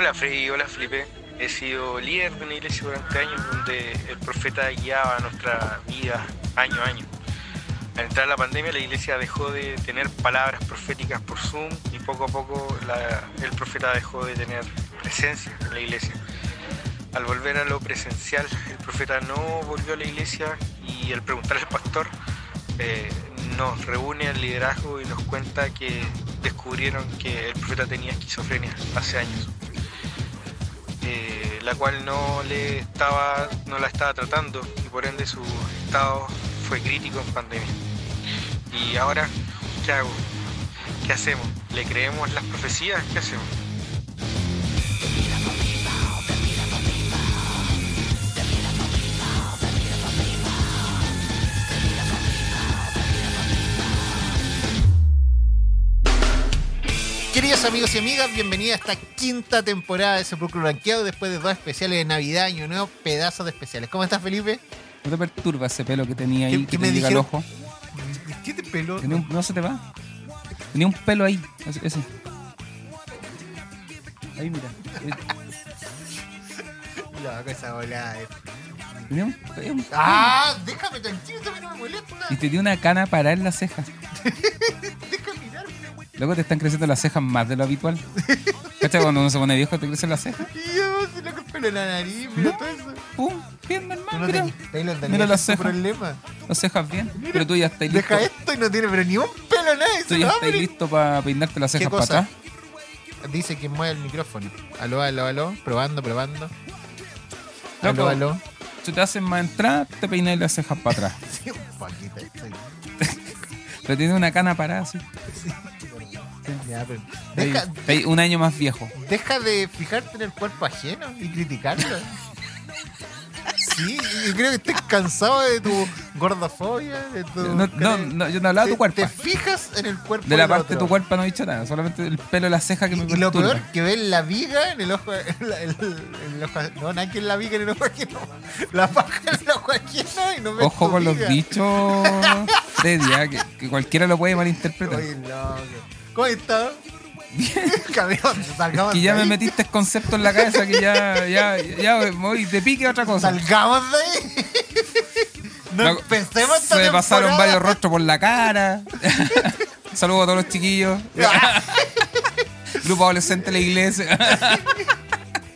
Hola Freddy, hola Felipe. He sido líder de una iglesia durante años donde el profeta guiaba nuestra vida año a año. Al entrar la pandemia la iglesia dejó de tener palabras proféticas por Zoom y poco a poco el profeta dejó de tener presencia en la iglesia. Al volver a lo presencial, el profeta no volvió a la iglesia y al preguntar al pastor, eh, nos reúne al liderazgo y nos cuenta que descubrieron que el profeta tenía esquizofrenia hace años, eh, la cual no le estaba, no la estaba tratando y por ende su estado fue crítico en pandemia. Y ahora, ¿qué hago? ¿Qué hacemos? ¿Le creemos las profecías? ¿Qué hacemos? Queridos amigos y amigas, bienvenida a esta quinta temporada de Sepulcro Blanqueado después de dos especiales de Navidad, Año Nuevo, pedazos de especiales. ¿Cómo estás, Felipe? ¿No te perturba ese pelo que tenía ahí, ¿Qué- que me te llega al ojo? ¿Qué te peló? Un- ¿No se te va? Tenía un pelo ahí, ese. Ahí, mira. Loco, esa volada. eh. Tenía un, ¡Ah! Déjame tranquilo, mí no me molesta. Y tenía una cana para en la ceja. Deja mirarme. Luego te están creciendo las cejas más de lo habitual. ¿Cachai? Cuando uno se pone viejo te crecen las cejas. Y yo, se loco el pelo en la nariz, mira No. todo eso. ¡Pum! Bien normal, no mira. las cejas. problema. Las cejas bien. Pero tú ya estás listo. Deja esto y no tiene pero ni un pelo, nada. Tú ya estás listo para peinarte las ¿Qué cejas para atrás. Dice que mueve el micrófono. Aló, aló, aló. Probando, probando. Loco. Aló, aló. Si te hacen más entrar, te peinas las cejas para atrás. Sí, un poquito. estoy- Pero tiene una cana parada así. Ya, pero- Deja, ahí un año más viejo. deja de fijarte en el cuerpo ajeno y criticarlo. Sí, yo creo que estoy cansado de tu gordofobia, de tu... No, no, no, yo no hablaba de tu cuerpo. Te fijas en el cuerpo De la parte de tu cuerpo no he dicho nada, solamente el pelo de la ceja que me Y, y lo peor que ves la viga en el ojo. En la- en el ojo no, nada que la viga en el ojo ajeno. La paja en el ojo ajeno y no ves Ojo tu con los dichos, Freddy, ah, que, que cualquiera lo puede malinterpretar. Oye, loco. ¿Cómo estás? Que ya me metiste concepto en la cabeza que ya, ya, ya me voy de pique a otra cosa. Salgamos de ahí. No Me- empecemos esta Se me pasaron temporada. varios rostros por la cara. Saludos a todos los chiquillos. Grupo adolescente de la iglesia.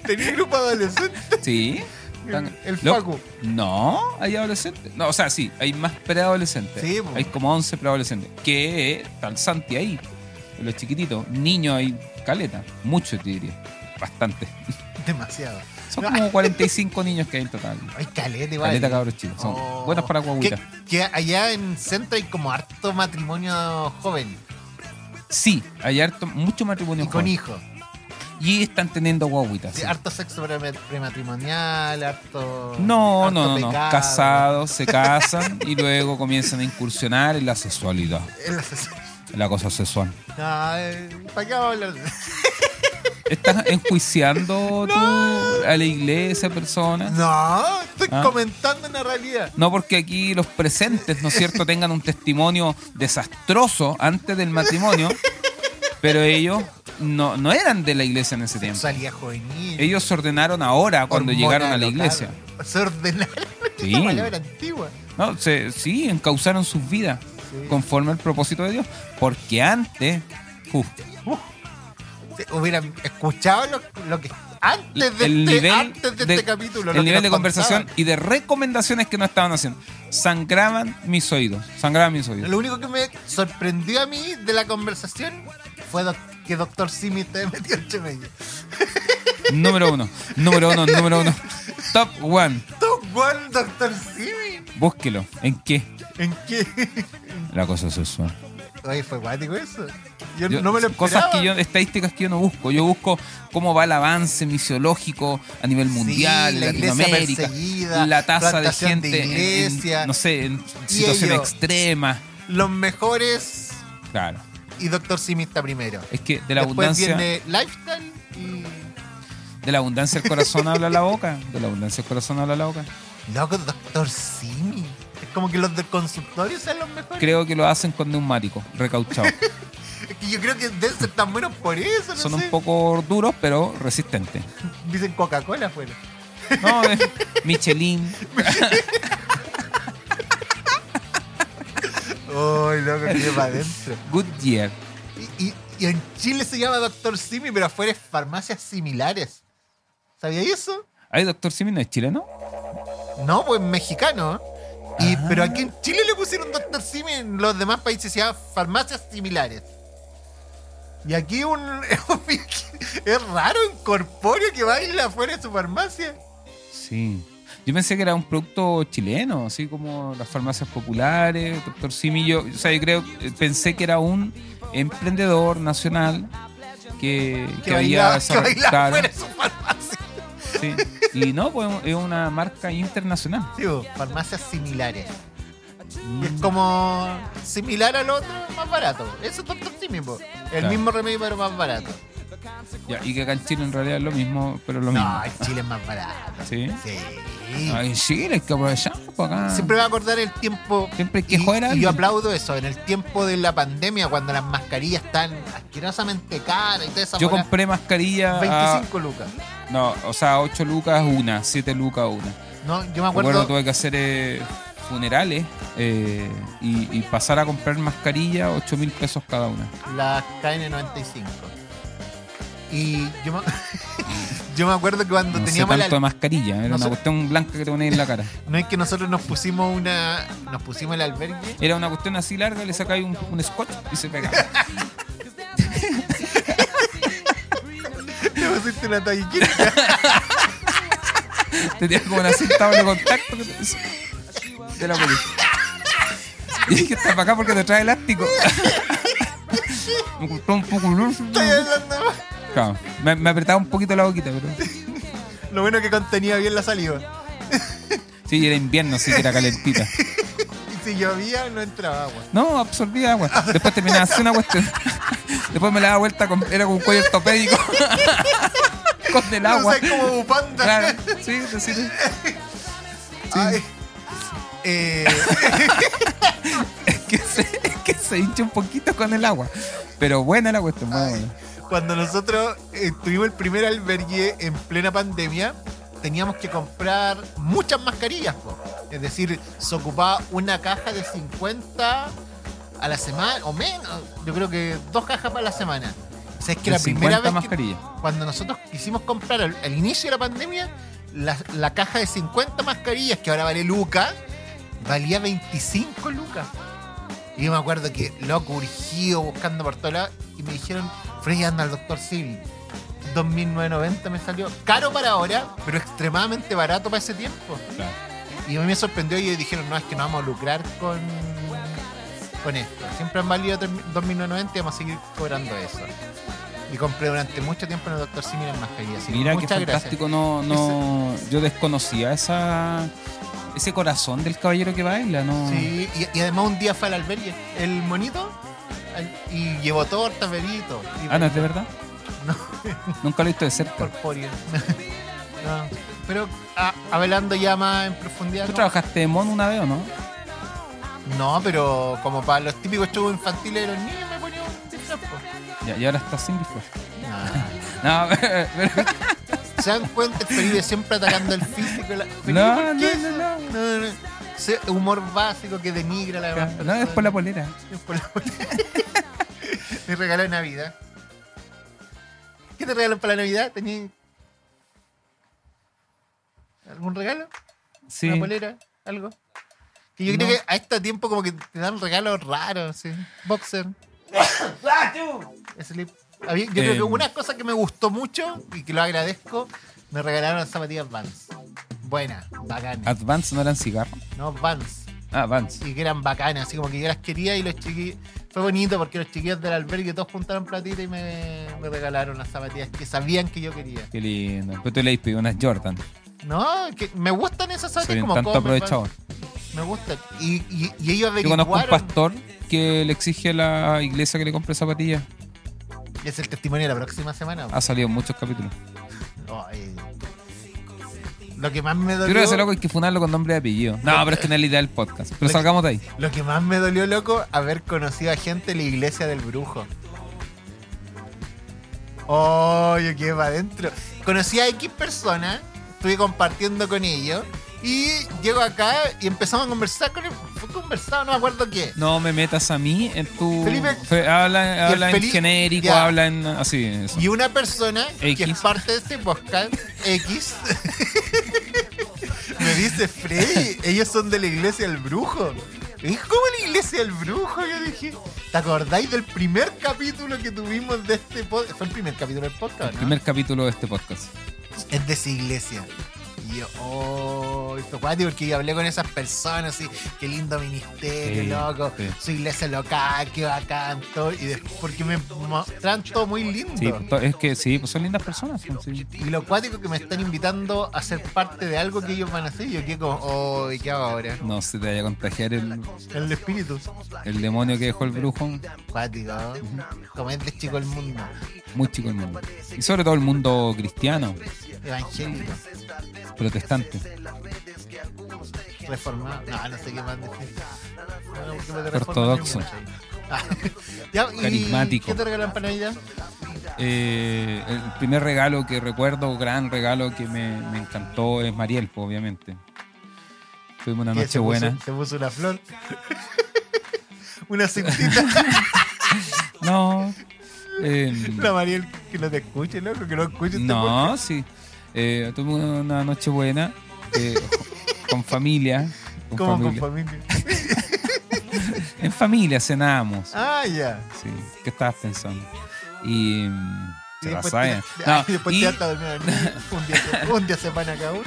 Tenía grupo adolescente. Sí. El Facu. No, hay adolescentes. No, o sea, sí, hay más preadolescentes. Sí, hay como 11 preadolescentes. Que el Santi ahí. Los chiquititos. Niños hay caleta. Muchos, te diría. Bastante. Demasiado. Son como 45 niños que hay en total. Ay, caleta igual. Caleta cabros chicos. Son Oh. buenos para guaguitas. Que, que allá en Centro hay como harto matrimonio joven Sí, hay harto, mucho matrimonio y con joven. hijos. Y están teniendo guaguitas. Sí, sí. Harto sexo pre- prematrimonial, harto. No, harto no, no. Casados, se casan y luego comienzan a incursionar en la sexualidad, El asesino. en la cosa sexual. Ay, ¿Para qué vamos a hablar? ¿Estás enjuiciando tú a la iglesia, persona? No, estoy Ah. comentando una realidad. No porque aquí los presentes, ¿no es cierto?, tengan un testimonio desastroso antes del matrimonio, pero ellos no, no eran de la iglesia en ese tiempo. Sexualidad juvenil. Ellos se ordenaron ahora cuando llegaron a la iglesia. Se ordenaron. Sí. Esa palabra antigua. No, se, sí, encauzaron sus vidas conforme al propósito de Dios. Porque antes, uf, Si hubieran escuchado lo, lo que. Antes de, el este, nivel, antes de, de, este capítulo. lo el nivel de conversación contaban. y de recomendaciones que no estaban haciendo. Sangraban mis oídos. Sangraban mis oídos. Lo único que me sorprendió a mí de la conversación fue que Doctor Simi esté metido en Chemello. Número uno, número uno, número uno. Top one. Top One Doctor Simi. Búsquelo. ¿En qué? ¿En qué? La cosa sexual. Oye, fue guático eso. Yo, Yo- no me lo cosas que yo, estadísticas que yo no busco. Yo busco cómo va el avance misiológico a nivel mundial, Sí, la Latinoamérica, la tasa de plantación de gente, en- en, no sé, en Y situación ellos. extrema. Los mejores Claro. y Doctor Simi está primero. Es que de la Después abundancia, viene Lifestyle y. de la abundancia el corazón habla la boca. De la abundancia el corazón habla la boca. Loco, Doctor Simi. Como que los del consultorio sean los mejores. Creo que lo hacen con neumático, recauchado. Es que yo creo que deben ser tan buenos por eso, no Son sé. un poco duros, pero resistentes. Dicen Coca-Cola afuera. No, es Michelin. Uy, loco, que para adentro. Goodyear. Y, y- y en Chile se llama Doctor Simi, pero afuera es farmacias similares. ¿Sabía eso? ¿Hay Doctor Simi no es chileno? No, pues mexicano. Y, Ah. Pero aquí en Chile le pusieron Doctor Simi, en los demás países se llama farmacias similares. Y aquí un, es raro un corpóreo que baila afuera de su farmacia. Sí. Yo pensé que era un producto chileno, así como las farmacias populares, Doctor Simi. Yo, o sea, yo creo, pensé que era un emprendedor nacional que, Que, que había que baila desarrollado- afuera de su farmacia. sí. Y no, pues es una marca internacional. Sí, bo, farmacias similares. Y es Mm, como similar al otro, más barato. Eso es Doctor Simi, po. El Claro. mismo remedio, pero más barato. ya, y que acá en Chile en realidad es lo mismo, pero es lo mismo. No, en Chile es más barato. Sí. Sí. Ay, en Chile hay que aprovechar pues, acá. Siempre va a acordar el tiempo. Siempre hay que y, joder a y yo aplaudo eso. En el tiempo de la pandemia, cuando las mascarillas están asquerosamente caras y toda esa Yo bola, compré mascarilla a, 25 lucas. No, o sea, 8 lucas una, 7 lucas una. No, yo me acuerdo acuerdo. tuve que hacer eh, funerales eh, y, y pasar a comprar mascarilla 8 mil pesos cada una. las KN95. Y yo me, yo me acuerdo que cuando No sé teníamos tanto la, de mascarilla, era no una sé- cuestión blanca que te ponías en la cara. no es que nosotros nos pusimos una nos pusimos el albergue Era una cuestión así larga, le sacáis un, un scotch y se pegaba. te pusiste una Tenías como una cinta doble contacto de la policía. Y es que está para acá porque te trae elástico. Me costó un poco estoy hablando más. Claro, me, me apretaba un poquito la boquita, pero. lo bueno que contenía bien la saliva Sí, era invierno, sí que era calentita. y si llovía no entraba agua No, absorbía agua. Después terminaba así una cuestión. Después me la daba vuelta, con, era con un cuello ortopédico. con el agua. o sea, como bufanda Claro, sí, sí, sí. Ay. Eh, Es que, se, es que se hincha un poquito con el agua. Pero buena la cuestión, buena. cuando nosotros eh, tuvimos el primer albergue en plena pandemia, teníamos que comprar muchas mascarillas. po. Es decir, se ocupaba una caja de 50 a la semana, o menos. Yo creo que dos cajas para la semana. O sea, es que la primera 50 vez que, cuando nosotros quisimos comprar al, al inicio de la pandemia, la, la caja de 50 mascarillas, que ahora vale Luca, valía 25 lucas. Y yo me acuerdo que loco, urgido, buscando por todos lados, y me dijeron, Freddy, anda al doctor Civil. 2.990 me salió. Caro para ahora, pero extremadamente barato para ese tiempo. Claro. Y a mí me sorprendió y ellos dijeron, no, es que no vamos a lucrar con, con esto. Siempre han valido 2.990 y vamos a seguir cobrando eso. Y compré durante mucho tiempo en el Dr. Simi en así que Mira gracias. fantástico, no, no, yo desconocía esa, ese corazón del caballero que baila, ¿no? Sí, y, y además un día fue al albergue, el monito, y llevó tortas, bebito. Y Ah, no, es de verdad. No. Nunca lo he visto de cerca. corpóreo. No, Pero ah, hablando ya más en profundidad. ¿Tú ¿no? trabajaste de mono una vez o no? No, pero como para los típicos shows infantiles de los niños me ponía un disfraz. Ya, y ahora estás sin disfraz. Nah. No, pero, pero- ¿Se dan cuenta? El Felipe siempre atacando el físico. La... No, ¿por no, no, no. No, humor básico que denigra la demás No, es por la polera. Es por la Mi regalo de Navidad. ¿Qué te regalan para la Navidad? ¿Tenías algún regalo? Sí. ¿Una polera? ¿Algo? Que yo No. creo que a este tiempo como que te dan regalos raros, sí. Boxer. Slip. Había- Yo creo que una cosa que me gustó mucho y que lo agradezco, me regalaron las zapatillas Vans. Buenas, bacanas. Advance no eran cigarros. No, Vans. Ah, Vance. Y que eran bacanas, así como que yo las quería y los chiquillos. Fue bonito porque los chiquillos del albergue todos juntaron platita y me, me regalaron las zapatillas que sabían que yo quería. Qué lindo. Pero tú le diste unas Jordan. No, que me gustan esas Soy zapatillas un como tanto aprovechador. Me gustan. Y, y, y ellos Yo conozco un averiguaron. pastor que le exige a la iglesia que le compre zapatillas. Es el testimonio de la próxima semana. Ha salido en muchos capítulos. Lo que más me Yo dolió. creo que ese loco hay que funarlo con nombre y apellido. No, pero es que no es la idea del podcast. Pero salgamos de ahí. Lo que más me dolió, loco, haber conocido a gente de la iglesia del brujo. Oh, yo quedé para adentro. Conocí a X personas, estuve compartiendo con ellos. Y llego acá y empezamos a conversar con él. Fue conversado, no me acuerdo qué. No me metas a mí en tu. Felipe- Fe- habla habla en Felipe- genérico, ya. habla en. Así, eso. Y una persona que es parte de este podcast, X, me dice, Freddy, ellos son de la iglesia del brujo. ¿cómo la iglesia del brujo? Yo dije, ¿te acordáis del primer capítulo que tuvimos de este podcast? Fue el primer capítulo del podcast, El ¿no? primer capítulo de este podcast. Es de esa iglesia. Y yo, oh, esto cuático, porque yo hablé con esas personas, así, qué lindo ministerio, Sí, loco, sí. su iglesia local, qué bacán, todo. Y después, porque me mostraron todo muy lindo. Sí, es que sí, pues son lindas personas. pues, sí. Y lo cuático que me están invitando a ser parte de algo que ellos van a hacer. Yo quedé como, oh, ¿y qué hago ahora? No se te vaya a contagiar el, El espíritu. el demonio que dejó el brujo. Cuático, ¿no? Como es de chico el mundo. Muy chico el mundo. Y sobre todo el mundo cristiano, Evangélico, protestante. reformado. No, no sé qué más decir. Ortodoxo. Ah, ya, ¿y Carismático. ¿Qué te regalan para Navidad? Eh, el primer regalo que recuerdo, gran regalo que me, me encantó es Mariel, pues, obviamente. Tuvimos una noche se puso- buena. Se puso una flor. una cintita. No. eh, la Mariel que no te escuche, loco, que no escuche este no, sí. Eh, tuvimos una noche buena eh, con familia. Con Como con familia. familia. En familia cenamos. Ah, ya. Sí. ¿Qué estabas pensando? Y. mm, Y Se la después saben. te, No, y después y- te hasta dormir un día, un día se van a cada uno.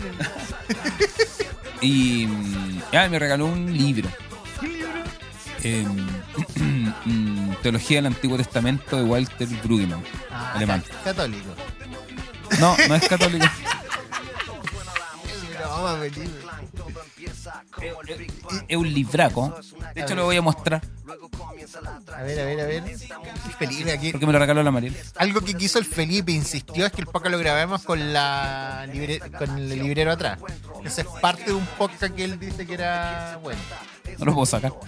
Y ah, me regaló un libro. ¿Qué libro? eh, mm, Teología del Antiguo Testamento de Walter Brueggemann. Ah, Alemán. ca- Católico. No, no es católico. Es un libraco. De hecho, lo voy a mostrar A ver, a ver, a ver. Felipe, aquí. porque me lo regaló la Mariel. Algo que quiso el Felipe, insistió, es que el podcast lo grabemos con la libre- con el librero atrás. Esa es parte de un podcast que él dice que era bueno. No lo puedo sacar.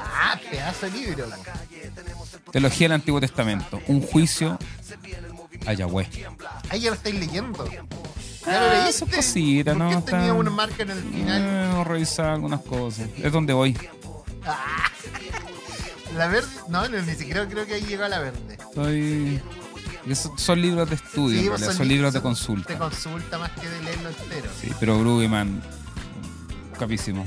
Ah, pedazo de libro. Teología del Antiguo Testamento. Un juicio a Yahweh. Ahí ya lo estáis leyendo. ¿Ya Ah, lo leíste? son cositas, ¿Por ¿no? qué tenía una marca en el final? Eh, Vamos a revisar algunas cosas. Es donde voy. La verde, no, no, ni siquiera creo que ahí llegó a la verde. Estoy. Son, son libros de estudio, en pues son li- libros de son- consulta. De consulta más que de leerlo entero. Sí, pero Brueggemann, capísimo.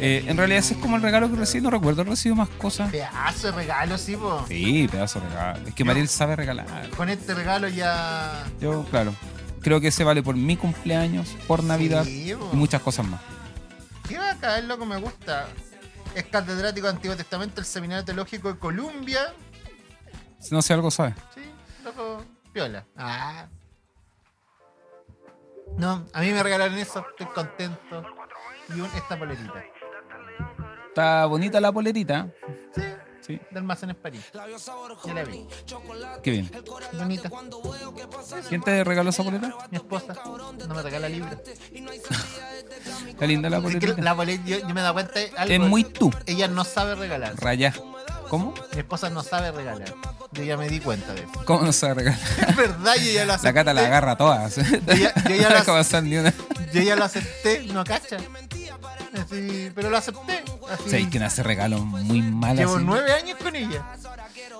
Eh, en realidad ese es como el regalo que recibí, no recuerdo, recibo más cosas. Pedazo de regalo, sí, po. Sí, pedazo de regalo. Es que Mariel sabe regalar. Con este regalo ya. Yo, claro, creo que ese vale por mi cumpleaños, por Navidad Sí, po. y muchas cosas más. Qué bacán, loco, me gusta. Es catedrático de Antiguo Testamento del Seminario Teológico de Columbia. Si no sé algo, sabe. Sí, loco, piola. Ah. No, a mí me regalaron eso, estoy contento. Y un, esta polerita. Está bonita la polerita. Sí, Sí, de Almacenes París. Ya la vi. qué bien. Bonita. ¿Quién te regaló esa polera? Mi esposa no me regala libros. Está linda la Es que la boleta, yo, yo me da cuenta algo. Es muy tú. Ella no sabe regalar. Raya. ¿Cómo? Mi esposa no sabe regalar. Yo ya me di cuenta de eso. ¿Cómo no sabe regalar? Es verdad, yo ya lo acepté. La cata la agarra todas. Yo ya- yo ya una. Yo ya lo acepté, no cacha. Así, pero lo acepté. Así. Sí, que hace regalos muy malos. Llevo nueve años con ella.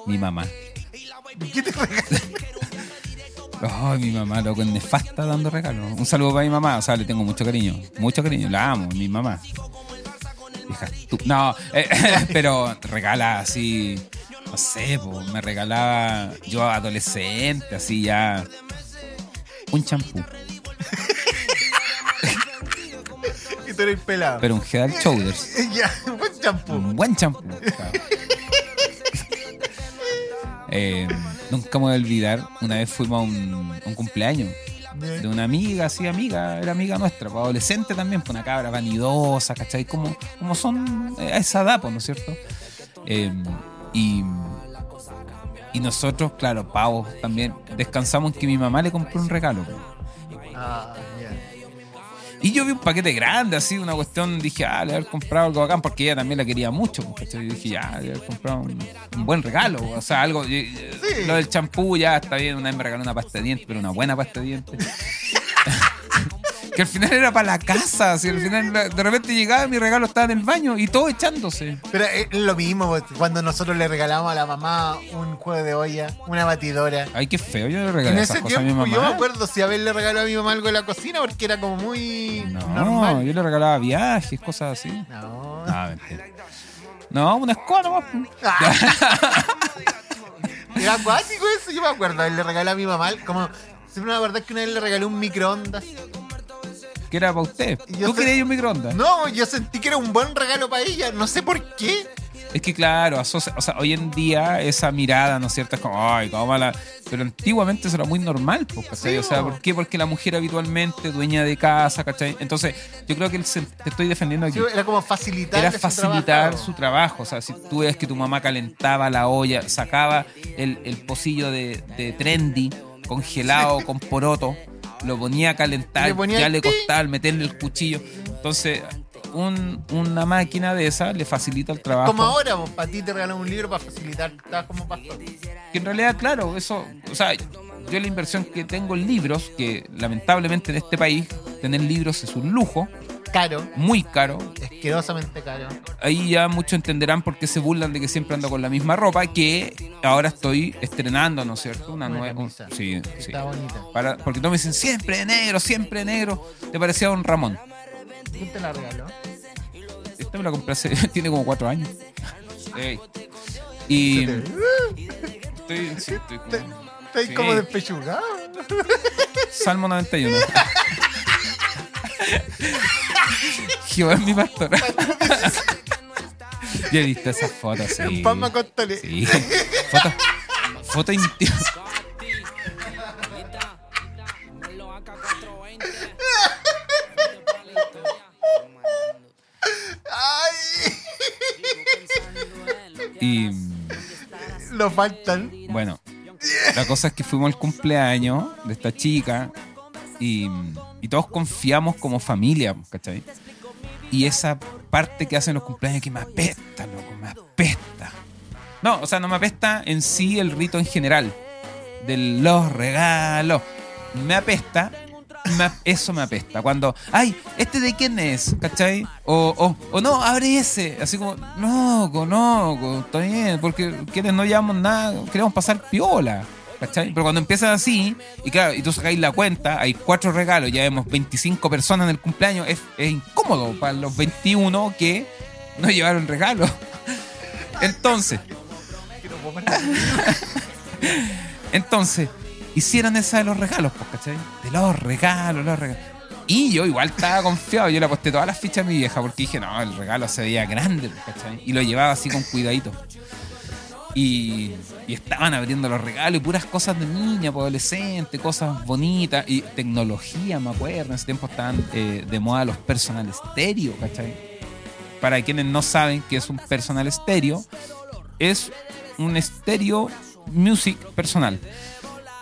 Mi mamá. ¿Y qué te regala? Ay, mi mamá, loco, es nefasta dando regalos. Un saludo para mi mamá, o sea, le tengo mucho cariño. Mucho cariño, la amo, mi mamá. No, eh, pero regala así, no sé, po, me regalaba yo adolescente, así ya. Un champú, Y tú eres pelado. pero un Head Shoulders. ya, buen champú. Un buen champú. Eh, nunca me voy a olvidar, una vez fuimos a un, a un cumpleaños de una amiga, así amiga, era amiga nuestra, pues, adolescente también, pues una cabra vanidosa, ¿cachai? Como, como son eh, a esa edad, pues, ¿no es cierto? Eh, y, y nosotros, claro, pavos también, descansamos en que mi mamá le compró un regalo. pues. Ah, Y yo vi un paquete grande, así, una cuestión, dije, ah, le haber comprado algo bacán, porque ella también la quería mucho. pues, ¿cachai? Y dije, ya, le haber comprado un, un buen regalo, o sea, algo. Lo del champú ya está bien, una vez me regaló una pasta de dientes, pero una buena pasta de dientes. Que al final era para la casa, así, al final de repente llegaba mi regalo estaba en el baño y todo echándose. Pero es lo mismo pues, cuando nosotros le regalamos a la mamá un juego de olla, una batidora. Ay, qué feo, yo le regalé En esas ese cosas a mi tiempo mamá. yo me acuerdo si haberle regalado a mi mamá algo en la cocina porque era como muy No, normal. yo le regalaba viajes, cosas así. No. No, mentira. No, una escoba nomás. pues. Era acuático eso, yo me acuerdo. Él le regaló a mi mamá, como. Siempre me acuerdo que una vez le regaló un microondas. Que era para usted. Yo ¿Tú sé- querías un microondas? No, yo sentí que era un buen regalo para ella. No sé por qué. Es que claro, asocia- o sea, hoy en día esa mirada, ¿no es cierto? Es como, ay, cómo mala. Pero antiguamente eso era muy normal, pues, ¿cachai? Sí, o sea, po. ¿por qué? Porque la mujer habitualmente dueña de casa, ¿cachai? Entonces, yo creo que el te estoy defendiendo aquí. Sí, era como facilitar. Era facilitar su trabajo. O sea, si tú ves que tu mamá calentaba la olla, sacaba el, el pocillo de, de trendy congelado con poroto, lo ponía a calentar, Le ponía ya el le costaba el meterle el cuchillo. Entonces, un- una máquina de esa le facilita el trabajo. Como ahora, vos, para ti te regalan un libro para facilitar. Estás como pastor. Que en realidad, claro, eso, o sea, yo la inversión que tengo en libros, que lamentablemente en este país tener libros es un lujo, Caro, muy caro, asquerosamente caro. ahí ya muchos entenderán por qué se burlan de que siempre ando con la misma ropa, que ahora estoy estrenando, ¿no es cierto? Una, Una nueva. Sí, sí. Está bonita. Para, porque todos me dicen siempre negro, siempre negro. Te parecía un Ramón. ¿Quién te la regaló? Esta me la compré hace, tiene como cuatro años. Ey. Y. Te- Estoy, sí, estoy como- Sí. como despechugado. Salmo 91. Jehová es mi pastor. Ya he visto esas fotos, sí. En Palma Costales. Sí. Foto, foto íntima. ¡Ay! Y Lo faltan. bueno, la cosa es que fuimos al cumpleaños de esta chica y, todos confiamos como familia, ¿cachai? Y esa parte que hacen los cumpleaños que me apesta, loco, me apesta. No, o sea, no me apesta en sí el rito en general. De los regalos. Me apesta. eso me apesta. Cuando, ay, ¿este de quién es? ¿Cachai? O, o, o no, abre ese. Así como, no, no, co, está bien. Porque quienes no llevamos nada, queremos pasar piola. ¿Cachai? Pero cuando empiezas así, y claro, y tú sacáis la cuenta, hay cuatro regalos, ya vemos 25 personas en el cumpleaños, es, es incómodo para los 21 que no llevaron regalo. Entonces, entonces, hicieron esa de los regalos, pues, ¿cachai? De los regalos, los regalos. Y yo igual estaba confiado, yo le aposté todas las fichas a mi vieja porque dije, no, el regalo se veía grande, pues, ¿cachai? Y lo llevaba así con cuidadito. Y, estaban abriendo los regalos y puras cosas de niña, pues, adolescente, cosas bonitas y tecnología, me acuerdo. En ese tiempo estaban eh, de moda los personal estéreo, ¿cachai? Para quienes no saben qué es un personal estéreo, es un estéreo music personal.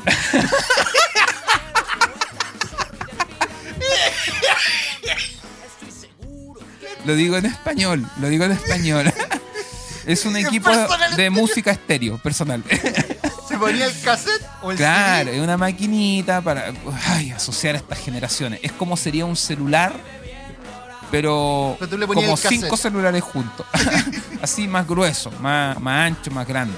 Lo digo en español, lo digo en español. Es un equipo de música estéreo personal. ¿Se ponía el cassette o el Claro, CD? es una maquinita para ay, asociar a estas generaciones. Es como sería un celular, pero, Pero tú le ponías como cinco celulares juntos. Así más grueso, más, más ancho, más grande.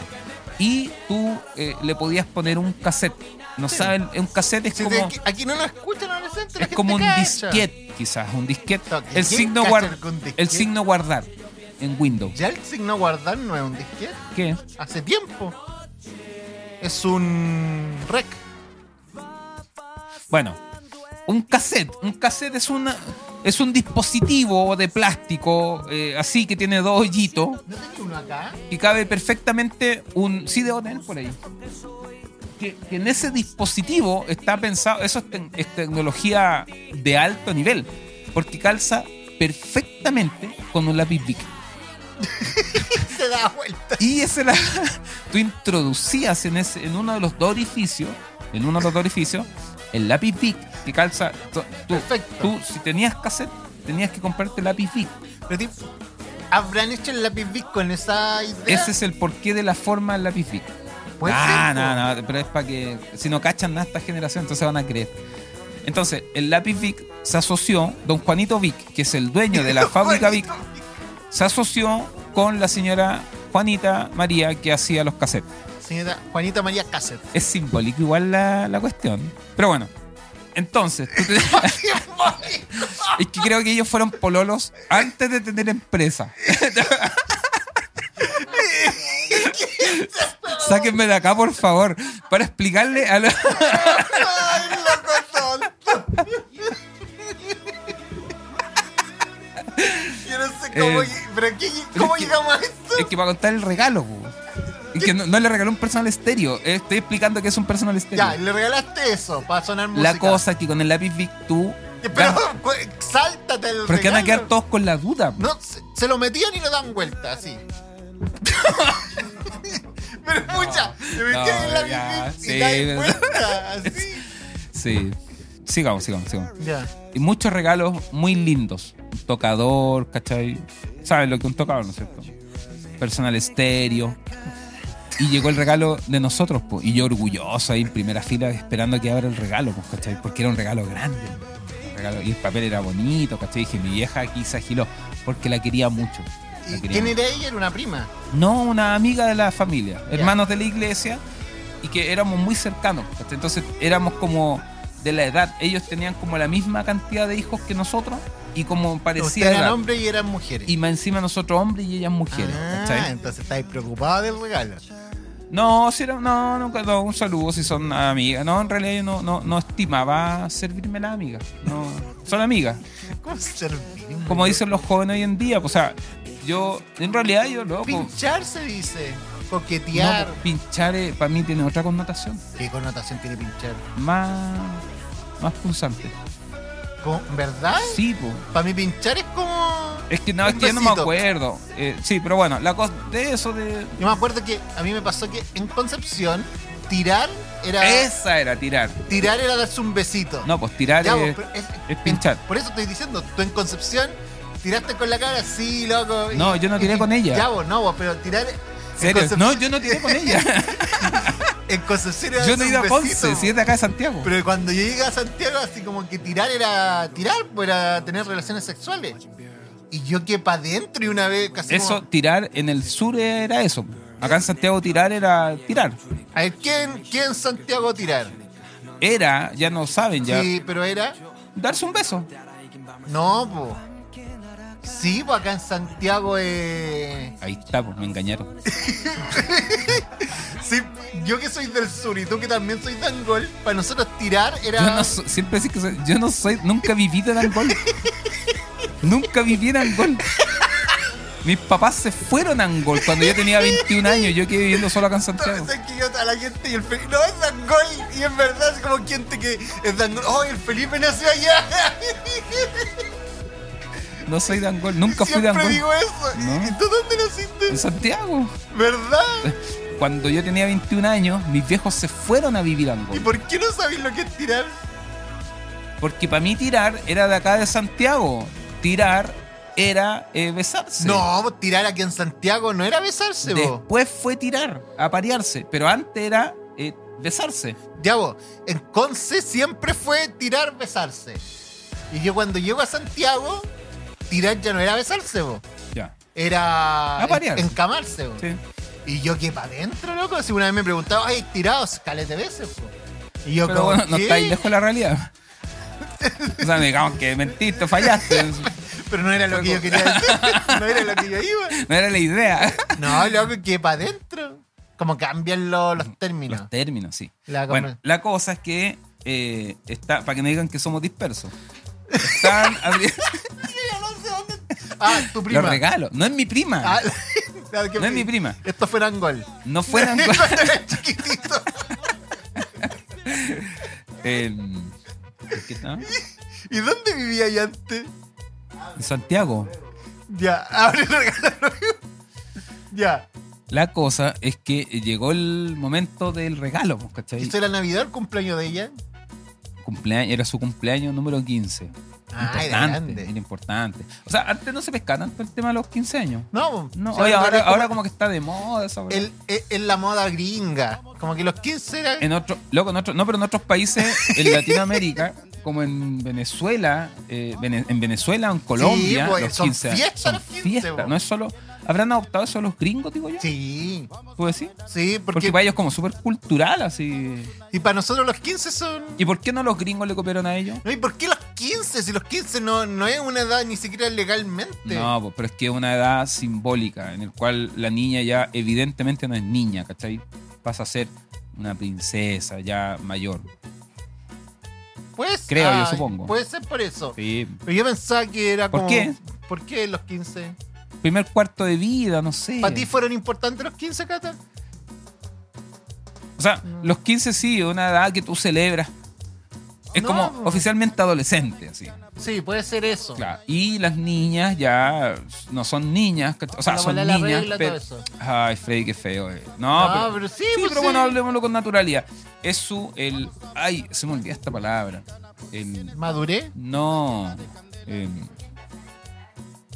Y tú eh, le podías poner un cassette. No saben, un cassette es Si como, te- aquí, no lo escuchan adolescentes, es como un disquete, quizás, un disquete. No, El ¿quién signo, guard- el signo guardar en Windows. Ya el signo guardar no es un disquete. ¿Qué? Hace tiempo. Es un rec. Bueno, un cassette. Un cassette es una es un dispositivo de plástico eh, así que tiene dos hoyitos ¿No tenía uno acá? y cabe perfectamente un sí debo tener por ahí. Que, que en ese dispositivo está pensado, eso es tecnología de alto nivel, porque calza perfectamente con un lápiz Bic. Se da vuelta. Y ese la, tú introducías en, ese, en uno de los dos orificios, en uno de los dos orificios, el lápiz Bic que calza. Tú, Perfecto. tú, si tenías cassette, tenías que comprarte lápiz Bic. Pero, tipo, ¿Habrán hecho el lápiz Bic con esa idea? Ese es el porqué de la forma del lápiz. Puede Ah, no, no, pero es para que. Si no cachan nada esta generación, entonces van a creer. Entonces, el lápiz Vic se asoció, don Juanito Vic, que es el dueño de la fábrica Vic, se asoció con la señora Juanita María que hacía los cassettes. Señora Juanita María Cáceres. Es simbólico igual la, la cuestión. Pero bueno, entonces, tú te- es que creo que ellos fueron pololos antes de tener empresa. Sáquenme de acá, por favor, para explicarle a los... cómo, Eh, pero ¿qué- ¿cómo es que- llegamos a esto? Es que para contar el regalo. Es que no, no le regaló un personal estéreo. Estoy explicando que es un personal estéreo. Ya, le regalaste eso para sonar música. La cosa es que con el lápiz Vic tú. Pero cu- sáltate el pero es que van a quedar todos con la duda. po. No, se, se lo metían y lo dan vuelta, así. pero escucha, le metían no, en la ya, biblia sí, y dan vuelta, así. Sí. Sigamos, sigamos, sigamos. Ya. Y muchos regalos muy lindos. Tocador, ¿cachai? ¿Sabes lo que un tocador, no es cierto? Personal estéreo. Y llegó el regalo de nosotros, pues. Y yo orgulloso ahí en primera fila esperando a que abra el regalo, pues, ¿cachai? Porque era un regalo grande. Un regalo- y el papel era bonito, ¿cachai? Dije, mi vieja aquí se agiló porque la quería mucho. La ¿Y quería quién mucho. era ella? Era una prima. No, una amiga de la familia, hermanos de la iglesia, y que éramos muy cercanos. ¿cachai? Entonces éramos como de la edad. Ellos tenían como la misma cantidad de hijos que nosotros, y como parecía. Eran hombres y eran mujeres. Y más encima nosotros hombres y ellas mujeres. ah, ¿cachai? entonces estáis preocupados del regalo. No, si era, no, no, no, un saludo si son amigas. No, en realidad yo no, no, no estimaba servirme la amiga. No, son amigas. ¿Cómo servir? Como dicen los jóvenes hoy en día. pues, O sea, yo, en realidad yo loco. Pinchar se dice. Coquetear. pues, pinchar para mí tiene otra connotación. ¿Qué connotación tiene pinchar? Más, más punzante. ¿Verdad? Sí, pues. Para mí pinchar es como... Es que no, es que yo no me acuerdo. Eh, sí, pero bueno, la cosa de eso de. Yo me acuerdo que a mí me pasó que en Concepción tirar era... Esa era tirar. Tirar era darse un besito. No, pues tirar Ya, es, vos, pero es- es pinchar. Por eso estoy diciendo, tú en Concepción tiraste con la cara así, loco. y- No, yo no tiré y- con ella. Ya, vos, no, vos, pero tirar... No, yo no tiré con ella. En Concepción Yo no he ido a Ponce, si es de acá de Santiago. Pero cuando yo llegué a Santiago, así como que tirar era tirar, pues era tener relaciones sexuales. Y yo que para adentro y una vez casi Eso, como- tirar en el sur era eso. Acá en Santiago tirar era tirar. A ver, ¿quién, quién Santiago tirar? Era, ya no saben, ya. Sí, pero era... Darse un beso. No, po. Sí, pues acá en Santiago eh... Ahí está, pues me engañaron. Sí, yo que soy del sur y tú que también soy de Angol, para nosotros tirar era... Yo no soy, siempre decís que soy, yo no soy, nunca viví de Angol. nunca viví en Angol. Mis papás se fueron a Angol cuando yo tenía 21 años. Yo quedé viviendo solo acá en Santiago. ¿Sabes que yo a la gente y el Felipe... No, es de Angol y en verdad es como gente que es de Angol. ¡Oh, el Felipe nació allá! No soy de Angol, nunca fui de Siempre Angol. digo eso. No. ¿Y tú dónde naciste? En Santiago. ¿Verdad? Cuando yo tenía 21 años, mis viejos se fueron a vivir a ¿Y Angol. por qué no sabéis lo que es tirar? Porque para mí tirar era de acá de Santiago. Tirar era eh, besarse. No, pues, tirar aquí en Santiago no era besarse, vos. Después fue tirar, aparearse. Pero antes era eh, besarse. Ya vos, en Conce siempre fue tirar, besarse. Y yo cuando llego a Santiago, tirar ya no era besarse, vos. Ya. Era Aparearse. en- encamarse, vos. Sí. Y yo que para adentro, loco, si una vez me preguntaba, ay, tirados, calete veces, po. Y yo Pero como, bueno, no ¿qué? estáis lejos de la realidad. O sea, digamos que mentiste, fallaste. Pero no era lo que yo quería decir, no era lo que yo iba. No era la idea. No, loco, que para adentro. Como cambian lo- los términos. Los términos, sí. La Bueno, la cosa es que eh, está, para que no digan que somos dispersos. Están abriendo Ah, tu prima. los regalos. No es mi prima. Ah, que No es mi prima. Esto fue Angol. No. Cuando era chiquitito. Eh, ¿qué tal? ¿Y dónde vivía ahí antes? En Santiago. Ya, abre el regalo. Ya. La cosa es que llegó el momento del regalo, pues, ¿cachai? ¿Esto era Navidad el cumpleaños de ella? cumpleaños, era su cumpleaños número 15. Ah, era importante, grande. era importante. O sea, antes no se pescaba tanto el tema de los 15 años. No, No, o sea, oye, ahora, como ahora como que está de moda esa weá. el- es, es la moda gringa. Como que los 15 eran. En otro, loco, en otro- no, pero en otros países, en Latinoamérica, como en Venezuela, eh, en Venezuela o en Colombia, pues, los son 15 fiestas son los 15, fiestas. po. No es solo. ¿Habrán adoptado eso los gringos, digo yo? Sí, ¿Tú decís? sí, Porque, porque. para ellos como súper cultural, así. Y para nosotros los 15 son. ¿Y por qué no los gringos le copiaron a ellos? No, ¿Y por qué los 15? Si los 15 no, no es una edad ni siquiera legalmente. No, pues, pero es que es una edad simbólica en el cual la niña ya evidentemente no es niña, ¿cachai? Pasa a ser una princesa ya mayor. Pues, Creo, yo supongo. Puede ser por eso. Sí. Pero yo pensaba que era ¿Por como. qué? ¿Por qué los 15? Primer cuarto de vida, no sé. ¿Para ti fueron importantes los 15, Cata? O sea, los 15 sí, una edad que tú celebras. Es No. como oficialmente adolescente, así. Sí, puede ser eso. Claro. Y las niñas ya no son niñas, o sea, son niñas. regla, pero... todo eso. Ay, Freddy, qué feo. eh. No, No, pero, pero sí, sí, pues pero sí. bueno, hablemoslo con naturalidad. Es su, el, ay, se me olvidó esta palabra. El, ¿Maduré? no, em,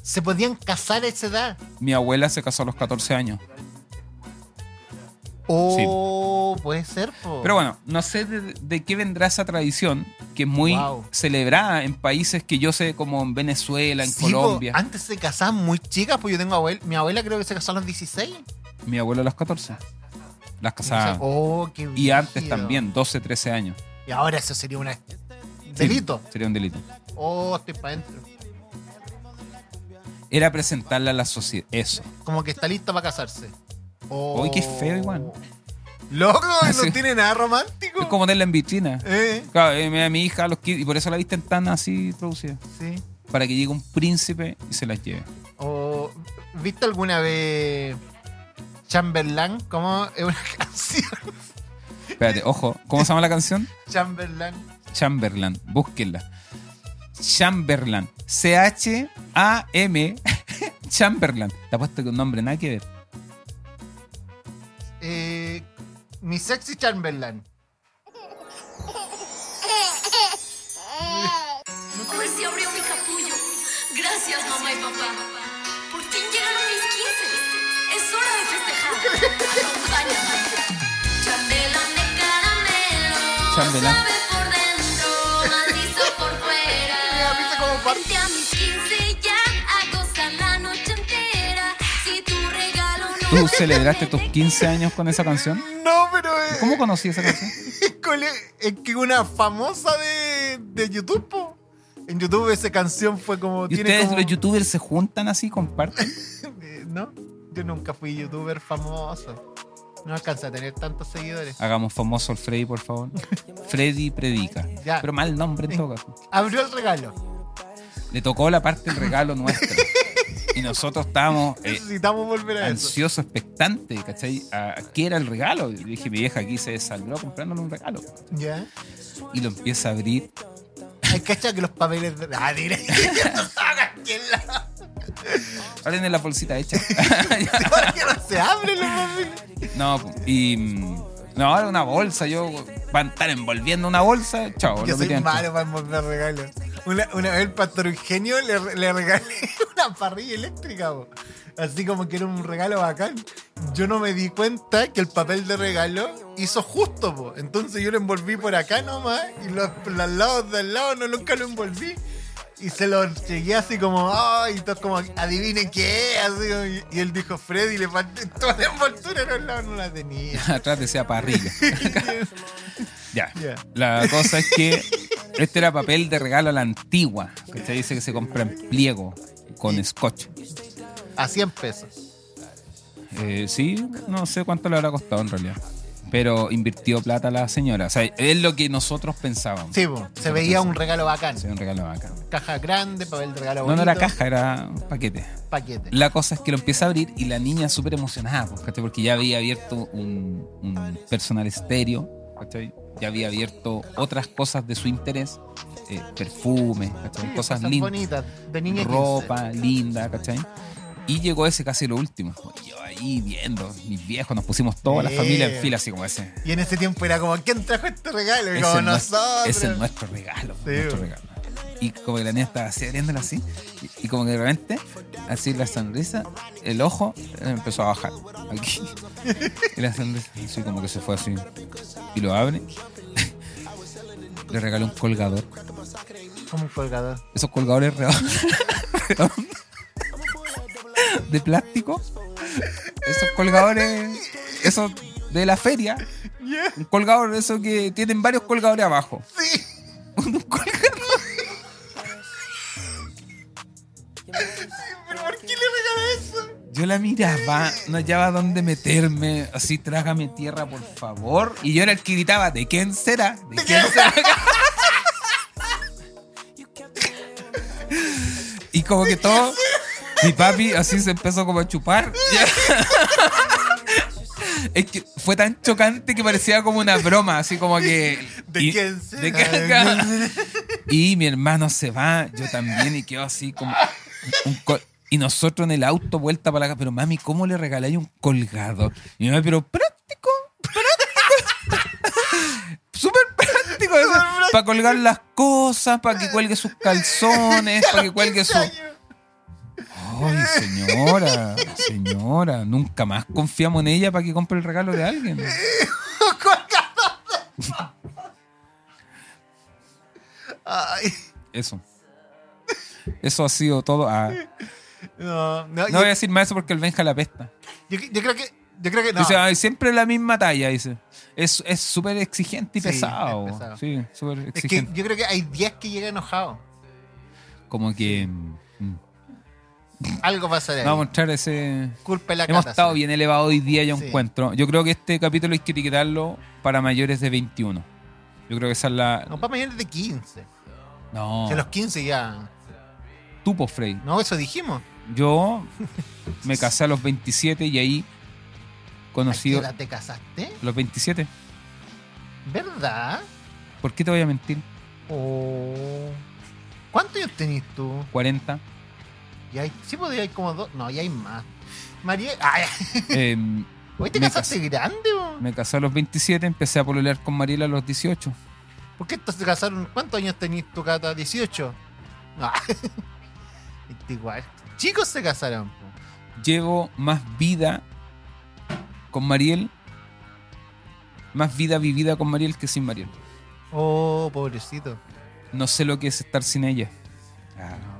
Se podían casar a esa edad. mi abuela se casó a los 14 años. Oh, puede ser, po. Pero bueno, no sé de, de qué vendrá esa tradición, que es muy Wow. celebrada en países que yo sé, como en Venezuela, en Sí, po, Colombia. antes se casaban muy chicas, pues yo tengo abuela. Mi abuela creo que se casó a los 16. Mi abuelo a los 14. Las casaba. Oh, qué y antes también, 12, 13 años. Y ahora eso sería un Sí, delito. sería un delito. Oh, estoy para adentro. Era presentarla a la sociedad. Eso. Como que está lista para casarse. Oh. Uy, qué feo igual. Loco, no tiene nada romántico. Es como tenerla en vitrina. Eh, Claro, eh, mi, mi hija a los 15, y por eso la visten tan así producida. sí. Para que llegue un príncipe y se las lleve. O, ¿Viste alguna vez Chamberlain? Como es una canción. Espérate, ojo, ¿cómo se llama la canción? Chamberlain. Chamberlain, búsquenla. Chamberlain, C-H-A-M, Chamberlain. Te apuesto que un nombre nada que ver. Mi sexy Chamberlain. Hoy se abrió mi capullo. Gracias, mamá y papá. Por fin llegaron mis 15. Es hora de festejar. Acompáñame. Chambelán de caramelo. Chambelán. Por dentro, macizo por fuera. Mira, ¿viste cómo parte? Vente a mis 15 ya a gozar la noche entera. Si tu regalo no ¿Tú te celebraste tus permite 15 años con esa canción? No, pero es, ¿Cómo conocí esa canción? es que una famosa de, de YouTube. po. En YouTube esa canción fue como. ¿Y tiene ustedes, como- los youtubers, se juntan así, comparten? Eh, No, yo nunca fui youtuber famoso. No alcanza a tener tantos seguidores. Hagamos famoso al Freddy, por favor. Freddy predica. Ya. Pero mal nombre en todo caso. Abrió el regalo. Le tocó la parte del regalo nuestra. Y nosotros estábamos eh, Necesitamos volver a ansiosos, expectantes, ¿cachai? A, qué era el regalo. Y dije, mi vieja aquí se desangró comprándole un regalo. Ya. Y lo empieza a abrir. Hay que que los papeles. de- Ah, diré. ¿Quién la- Abren en la bolsita hecha. ¿Por qué no se abren los papeles? no, y. mm, No, era una bolsa. Yo van a estar envolviendo una bolsa. Chao, Yo soy malo para envolver regalos. Una, una vez el pastor Eugenio le, le regalé una parrilla eléctrica, así como que era un regalo bacán. Yo no me di cuenta que el papel de regalo hizo justo, po. entonces yo lo envolví por acá nomás y los, los lados del lado no nunca lo envolví. Y se lo llegué así como, ay, y todos como, adivinen qué es. Así, y, y él dijo, Freddy, le falté toda la envoltura, en los lados no la tenía. Atrás decía parrilla. ya. Ya. La cosa es que este era papel de regalo a la antigua. Que se dice que se compra en pliego con scotch. A 100 pesos. Eh, sí, no sé cuánto le habrá costado en realidad. Pero invirtió plata la señora. O sea, es lo que nosotros pensábamos. Sí, po, se veía un regalo bacán. Sí, un regalo bacán. Caja grande, papel de regalo No, bonito. no era caja, era un paquete. Paquete. La cosa es que lo empieza a abrir y la niña súper emocionada. Porque ya había abierto un, un personal estéreo, ¿cachai? Ya había abierto otras cosas de su interés, eh, perfumes, cosas lindas, bonitas, de niña 15. ropa linda, ¿cachai? Y llegó ese casi lo último. Yo ahí viendo. Mis viejos, nos pusimos toda la familia en fila, así como ese. Y en ese tiempo era como, ¿quién trajo este regalo? Y como es, nosotros. ese es nuestro regalo. Sí, nuestro regalo. Y como que la niña estaba así, abriéndola así. Y, y como que de repente, así la sonrisa, el ojo eh, empezó a bajar. Aquí. Y la sonrisa, así como que se fue así. Y lo abre. Le regaló un colgador. Como un colgador. Esos colgadores redondos. de plástico. Esos colgadores. Esos de la feria. Un colgador de esos que tienen varios colgadores abajo. Sí. Un colgador. ¿Pero por qué le eso? Yo la miraba, no hallaba dónde meterme. Así, trágame tierra, por favor. Y yo era el que gritaba, ¿de quién será? ¿De quién será? y como que todo, mi papi así se empezó como a chupar. Es que fue tan chocante que parecía como una broma, así como que... ¿De y- quién será? de que- Y mi hermano se va, yo también, y quedó así como. un y nosotros en el auto, vuelta para la casa. Pero mami, ¿cómo le regaláis un colgado? Y mi mamá, pero práctico, práctico. Súper práctico. para colgar las cosas, para que cuelgue sus calzones, para que cuelgue su. Ay, señora, señora, nunca más confiamos en ella para que compre el regalo de alguien. Ay. Eso. Eso ha sido todo. Ah, No, no, No yo, voy a decir más eso porque el Benja la pesta. yo, yo creo que. Yo creo que no. Dice, "Ay, siempre la misma talla, dice. Es es súper exigente y Sí, pesado. es pesado. Sí, súper es que exigente. yo creo que hay días que llega enojado. Como que. mm, Algo pasa de Vamos a ahí. mostrar ese. Culpa de la Hemos cata, estado sí. bien elevados hoy día, yo Sí. encuentro. Yo creo que este capítulo hay que etiquetarlo para mayores de 21. Yo creo que esa es la. No, para mayores de 15. No, Si a los 15 ya. tupo Frey. No, eso dijimos. Yo me casé a los 27 y ahí ¿A qué edad te casaste? Los 27. ¿Verdad? ¿Por qué te voy a mentir? Oh. ¿Cuántos años tenés tú? 40. Y hay, sí, pues hay como dos. No, ya hay más. María. Ay, Em, ¿Hoy te casaste grande, bo? me casé a los 27, empecé a pololear con Mariela a los 18. ¿Por qué se casaron? ¿Cuántos años tenés tu cata? ¿18? No. Este Igual. Chicos se casaron. Llevo más vida con Mariel, más vida vivida con Mariel que sin Mariel. Oh, pobrecito. No sé lo que es estar sin ella. Ah, No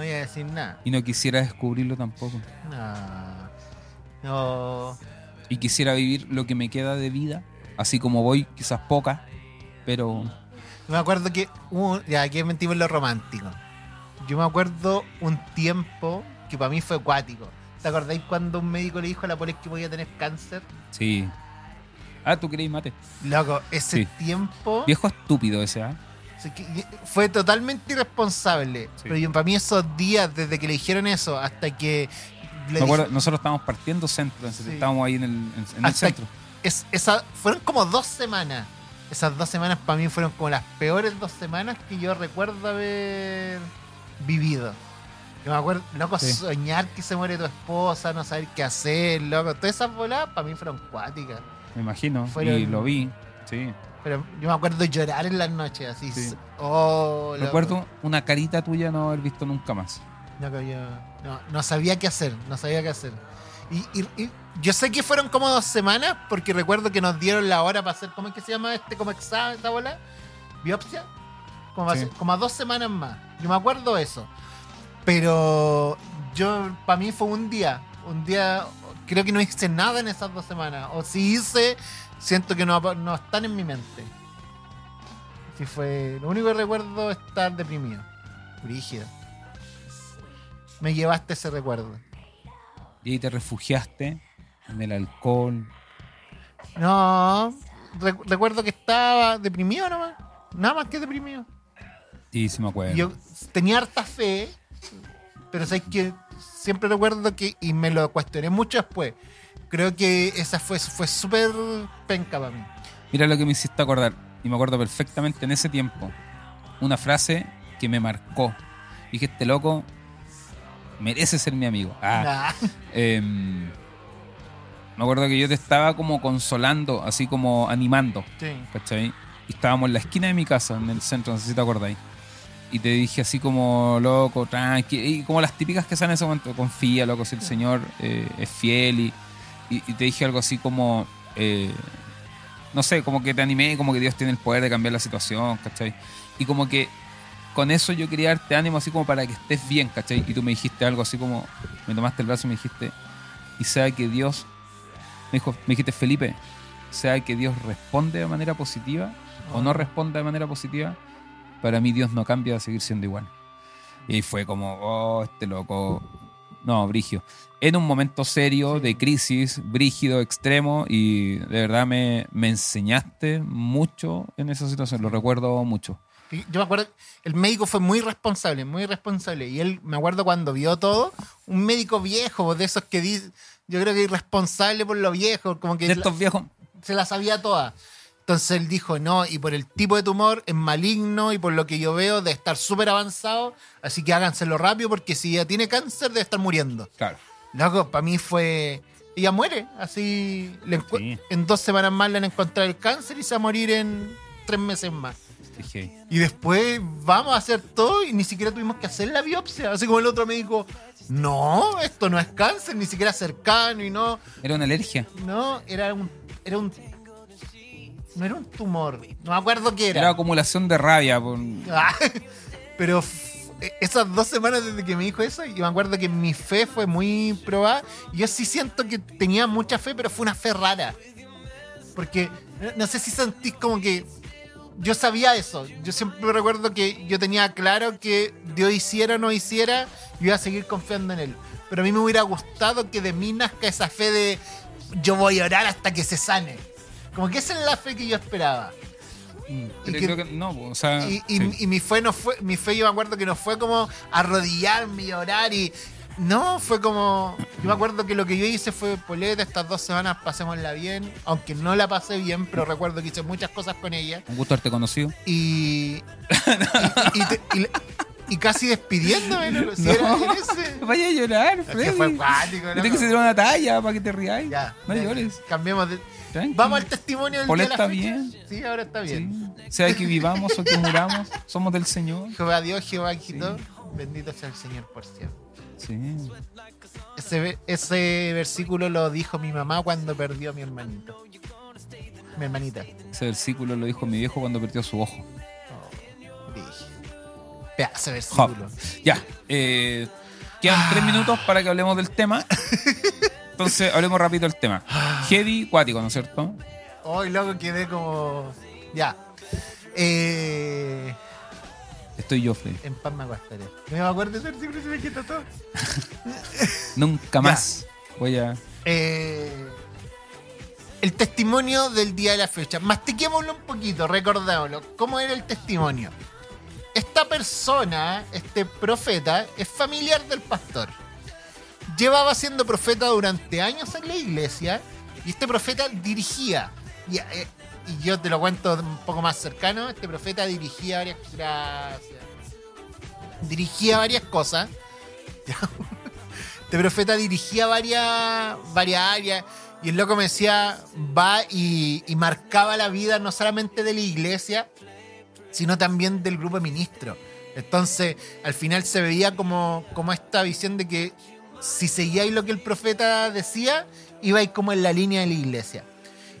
voy a decir nada. y no quisiera descubrirlo tampoco. No. No. Y quisiera vivir lo que me queda de vida, así como voy, quizás poca, pero Me acuerdo que ya aquí mentimos en lo romántico. Yo me acuerdo un tiempo que para mí fue acuático. ¿Te acordáis cuando un médico le dijo a la Poles que podía tener cáncer? sí. Ah, tú creí mate. Loco, ese Sí. tiempo Viejo estúpido ese, ¿ah? Fue totalmente irresponsable. Sí. Pero para mí esos días, desde que le dijeron eso, hasta que... le acuerdo, dije- nosotros estábamos partiendo centro, en- Sí. estábamos ahí en el, en- en el Hasta centro. es, esa, fueron como dos semanas. Esas dos semanas para mí fueron como las peores dos semanas que yo recuerdo haber vivido. Yo me acuerdo, loco, Sí. soñar que se muere tu esposa, no saber qué hacer, loco. Todas esas voladas para mí fueron cuáticas. Me imagino. Fueron- Y lo vi. Sí. Pero yo me acuerdo llorar en las noches, así. Sí. Oh, loco. Recuerdo una carita tuya no haber visto nunca más. Yo no, no sabía qué hacer, no sabía qué hacer. Y, y- y yo sé que fueron como dos semanas, porque recuerdo que nos dieron la hora para hacer, ¿cómo es que se llama este, como examen, esta bola? ¿Biopsia? Como, Sí. como a dos semanas más. Yo me acuerdo eso. Pero yo, para mí fue un día, un día, creo que no hice nada en esas dos semanas. O si hice, siento que no, no están en mi mente. Sí fue, lo único que recuerdo es estar deprimido. Brígido. Me llevaste ese recuerdo. Y te refugiaste en el alcohol. No, re- recuerdo que estaba deprimido nomás. Nada más que deprimido. Y sí me acuerdo. Yo tenía harta fe, pero sabes que siempre recuerdo que, y me lo cuestioné mucho después, creo que esa fue, fue súper penca para mí. Mira lo que me hiciste acordar. Y me acuerdo perfectamente en ese tiempo. Una frase que me marcó. Dije, este loco merece ser mi amigo. Ah, Nah. em, me acuerdo que yo te estaba como consolando, así como animando, Sí. ¿cachai? Y estábamos en la esquina de mi casa, en el centro, no sé si te acordáis. Y te dije así como, loco, tranqui, y como las típicas que salen en ese momento, confía, loco, si el Señor eh, es fiel. Y, y- y te dije algo así como, eh, no sé, como que te animé, como que Dios tiene el poder de cambiar la situación, ¿cachai? Y como que con eso yo quería darte ánimo así como para que estés bien, ¿cachai? Y tú me dijiste algo así como, me tomaste el brazo y me dijiste, y sea que Dios, me, dijo, me dijiste, Felipe, sea que Dios responde de manera positiva o no responda de manera positiva, para mí Dios no cambia a seguir siendo igual. Y fue como, oh, este loco, no, Brigio. En un momento serio, de crisis, brígido, extremo, y de verdad me, me enseñaste mucho en esa situación, lo recuerdo mucho. Yo me acuerdo, el médico fue muy responsable, muy responsable. Y él, me acuerdo cuando vio todo, un médico viejo, de esos que dice, yo creo que irresponsable por lo viejo, como que De la- estos viejos, se la sabía toda. Entonces él dijo, no, y por el tipo de tumor es maligno y por lo que yo veo de estar súper avanzado, así que háganselo rápido porque si ya tiene cáncer debe estar muriendo. claro. Loco, para mí fue... Ella muere, así le Sí. en dos semanas más le han encontrado el cáncer y se va a morir en tres meses más. Y después vamos a hacer todo y ni siquiera tuvimos que hacer la biopsia. Así como el otro me dijo, no, esto no es cáncer, ni siquiera cercano y no, era una alergia. no, era un, era un, no era un tumor, no me acuerdo qué Era era. acumulación de rabia. por- Ah, Pero esas dos semanas desde que me dijo eso, yo me acuerdo que mi fe fue muy probada. Y yo sí siento que tenía mucha fe, pero fue una fe rara. Porque no- no sé si sentís como que yo sabía eso. Yo siempre recuerdo que yo tenía claro que Dios hiciera o no hiciera, yo iba a seguir confiando en Él. Pero a mí me hubiera gustado que de mí nazca esa fe de yo voy a orar hasta que se sane. Como que esa es la fe que yo esperaba. Pero que- creo que no, o sea. Y, y- sí. y mi fe no fue, mi fe yo me acuerdo que no fue como arrodillarme y orar y no, fue como, yo me acuerdo que lo que yo hice fue poleta, estas dos semanas pasémosla bien, aunque no la pasé bien, pero recuerdo que hice muchas cosas con ella Un gusto haberte conocido. y y, y te- y- y casi despidiéndome, ¿no? Si No. era en ese. Vaya a llorar, Es que Freddy. fue cuático, ¿no? tengo que hacer una talla para que te riáis. Ya, no llores. Cambiemos de... Tranqui. Vamos al testimonio del la está fecha. bien. Sí, ahora está bien. Sí. Sea que vivamos o que muramos, somos del Señor. Jehová Dios, Jehová quitó. Bendito sea el Señor por siempre. Sí. Ese, ese versículo lo dijo mi mamá cuando perdió a mi hermanito. Mi hermanita. Ese versículo lo dijo mi viejo cuando perdió su ojo. Dije. Pedazo de versículo. Ya. eh, quedan Ah. tres minutos para que hablemos del tema. Entonces, hablemos rápido del tema. Heavy, cuático, ¿no es cierto? Hoy luego quedé como. Ya. Eh, Estoy yo, Freddy. en paz me acostaré. No me acuerdo de versículo y se me quita todo. Nunca más voy a. Eh, el testimonio del día de la fecha. Mastiquémoslo un poquito, recordámoslo. ¿Cómo era el testimonio? Esta persona, este profeta, es familiar del pastor. Llevaba siendo profeta durante años en la iglesia y este profeta dirigía. Y, eh, y yo te lo cuento un poco más cercano. Este profeta dirigía varias. Dirigía varias cosas. Este profeta dirigía varias, varias áreas y el loco me decía, va y, y marcaba la vida no solamente de la iglesia, sino también del grupo de ministros. Entonces, al final se veía como, como esta visión de que si seguíais lo que el profeta decía, ibais como en la línea de la iglesia.